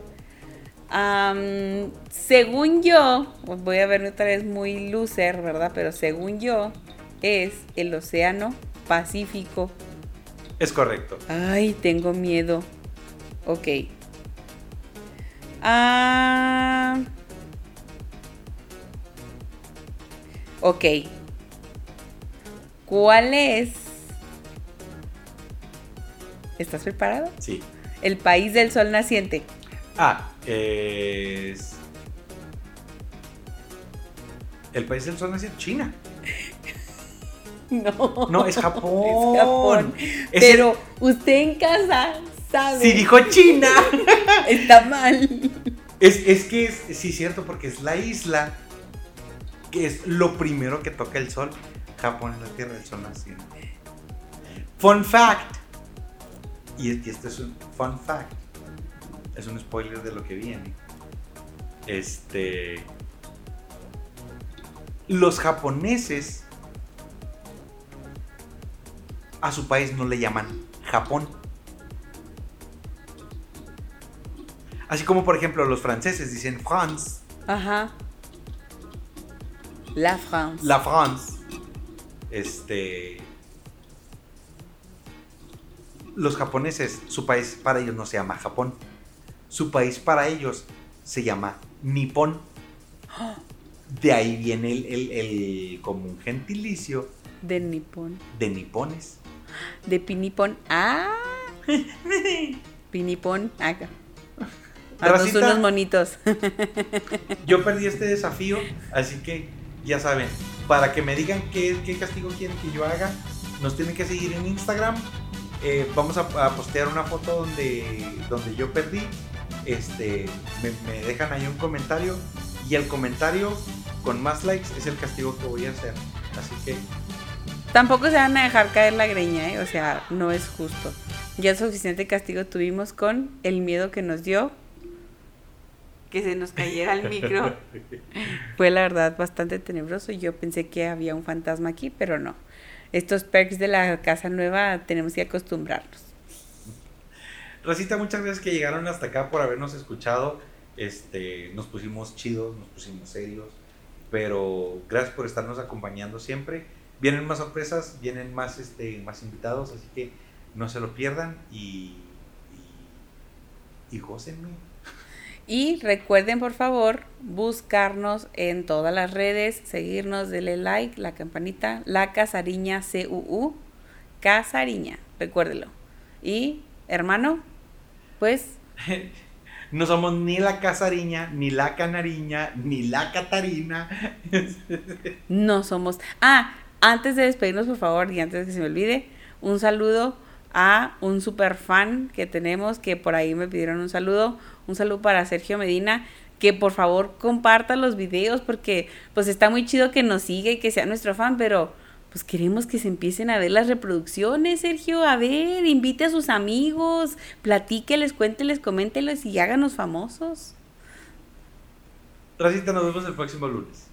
Según yo, pues voy a verme otra vez muy loser, ¿verdad? Pero según yo, es el océano Pacífico. Es correcto. Ay, tengo miedo. Ok. Ah. Ok. ¿Cuál es? ¿Estás preparado? Sí. El país del sol naciente. Ah, es. El país del sol nació China. No. No, es Japón. Es Japón. Es Pero usted en casa sabe. Si dijo China. Está mal. Es, es que es, sí, cierto, porque es la isla que es lo primero que toca el sol. Japón es la tierra del sol naciente. Fun fact. Y, este es un fun fact. Es un spoiler de lo que viene. Este. Los japoneses a su país no le llaman Japón. Así como, por ejemplo, los franceses dicen France, Ajá. La France. la France. Este. los japoneses, su país para ellos no se llama Japón. Su país para ellos se llama Nippon. De ahí viene el, el, el como un gentilicio De Nippon. de nipones. De Pinipón. ¡Ah! Pinipón. Acá. Haznos unos monitos. Yo perdí este desafío, así que ya saben, para que me digan qué, castigo quieren que yo haga, nos tienen que seguir en Instagram. Eh, vamos a, postear una foto donde, donde yo perdí. Este, me, me dejan ahí un comentario y el comentario con más likes es el castigo que voy a hacer. Así que Tampoco se van a dejar caer la greña, ¿eh? O sea, no es justo. Ya suficiente castigo tuvimos con el miedo que nos dio que se nos cayera el micro. Fue la verdad bastante tenebroso. Yo pensé que había un fantasma aquí, pero no. Estos perks de la casa nueva tenemos que acostumbrarnos. Rosita, muchas gracias que llegaron hasta acá por habernos escuchado. Este, nos pusimos chidos, nos pusimos serios, pero gracias por estarnos acompañando siempre. Vienen más sorpresas, vienen más, este, más invitados, así que no se lo pierdan y, y, y gócenme. Y recuerden, por favor, buscarnos en todas las redes, seguirnos, denle like, la campanita, la casariña CUU, casariña, recuérdelo. Y, hermano, pues No somos ni la casariña, ni la canariña, ni la catarina. no somos... Ah, antes de despedirnos, por favor, y antes de que se me olvide, un saludo a un super fan que tenemos, que por ahí me pidieron un saludo, un saludo para Sergio Medina, que por favor comparta los videos, porque pues está muy chido que nos siga y que sea nuestro fan, pero pues queremos que se empiecen a ver las reproducciones, Sergio, a ver, invite a sus amigos, platíqueles, cuénteles, coménteles y háganos famosos. Rosita, nos vemos el próximo lunes.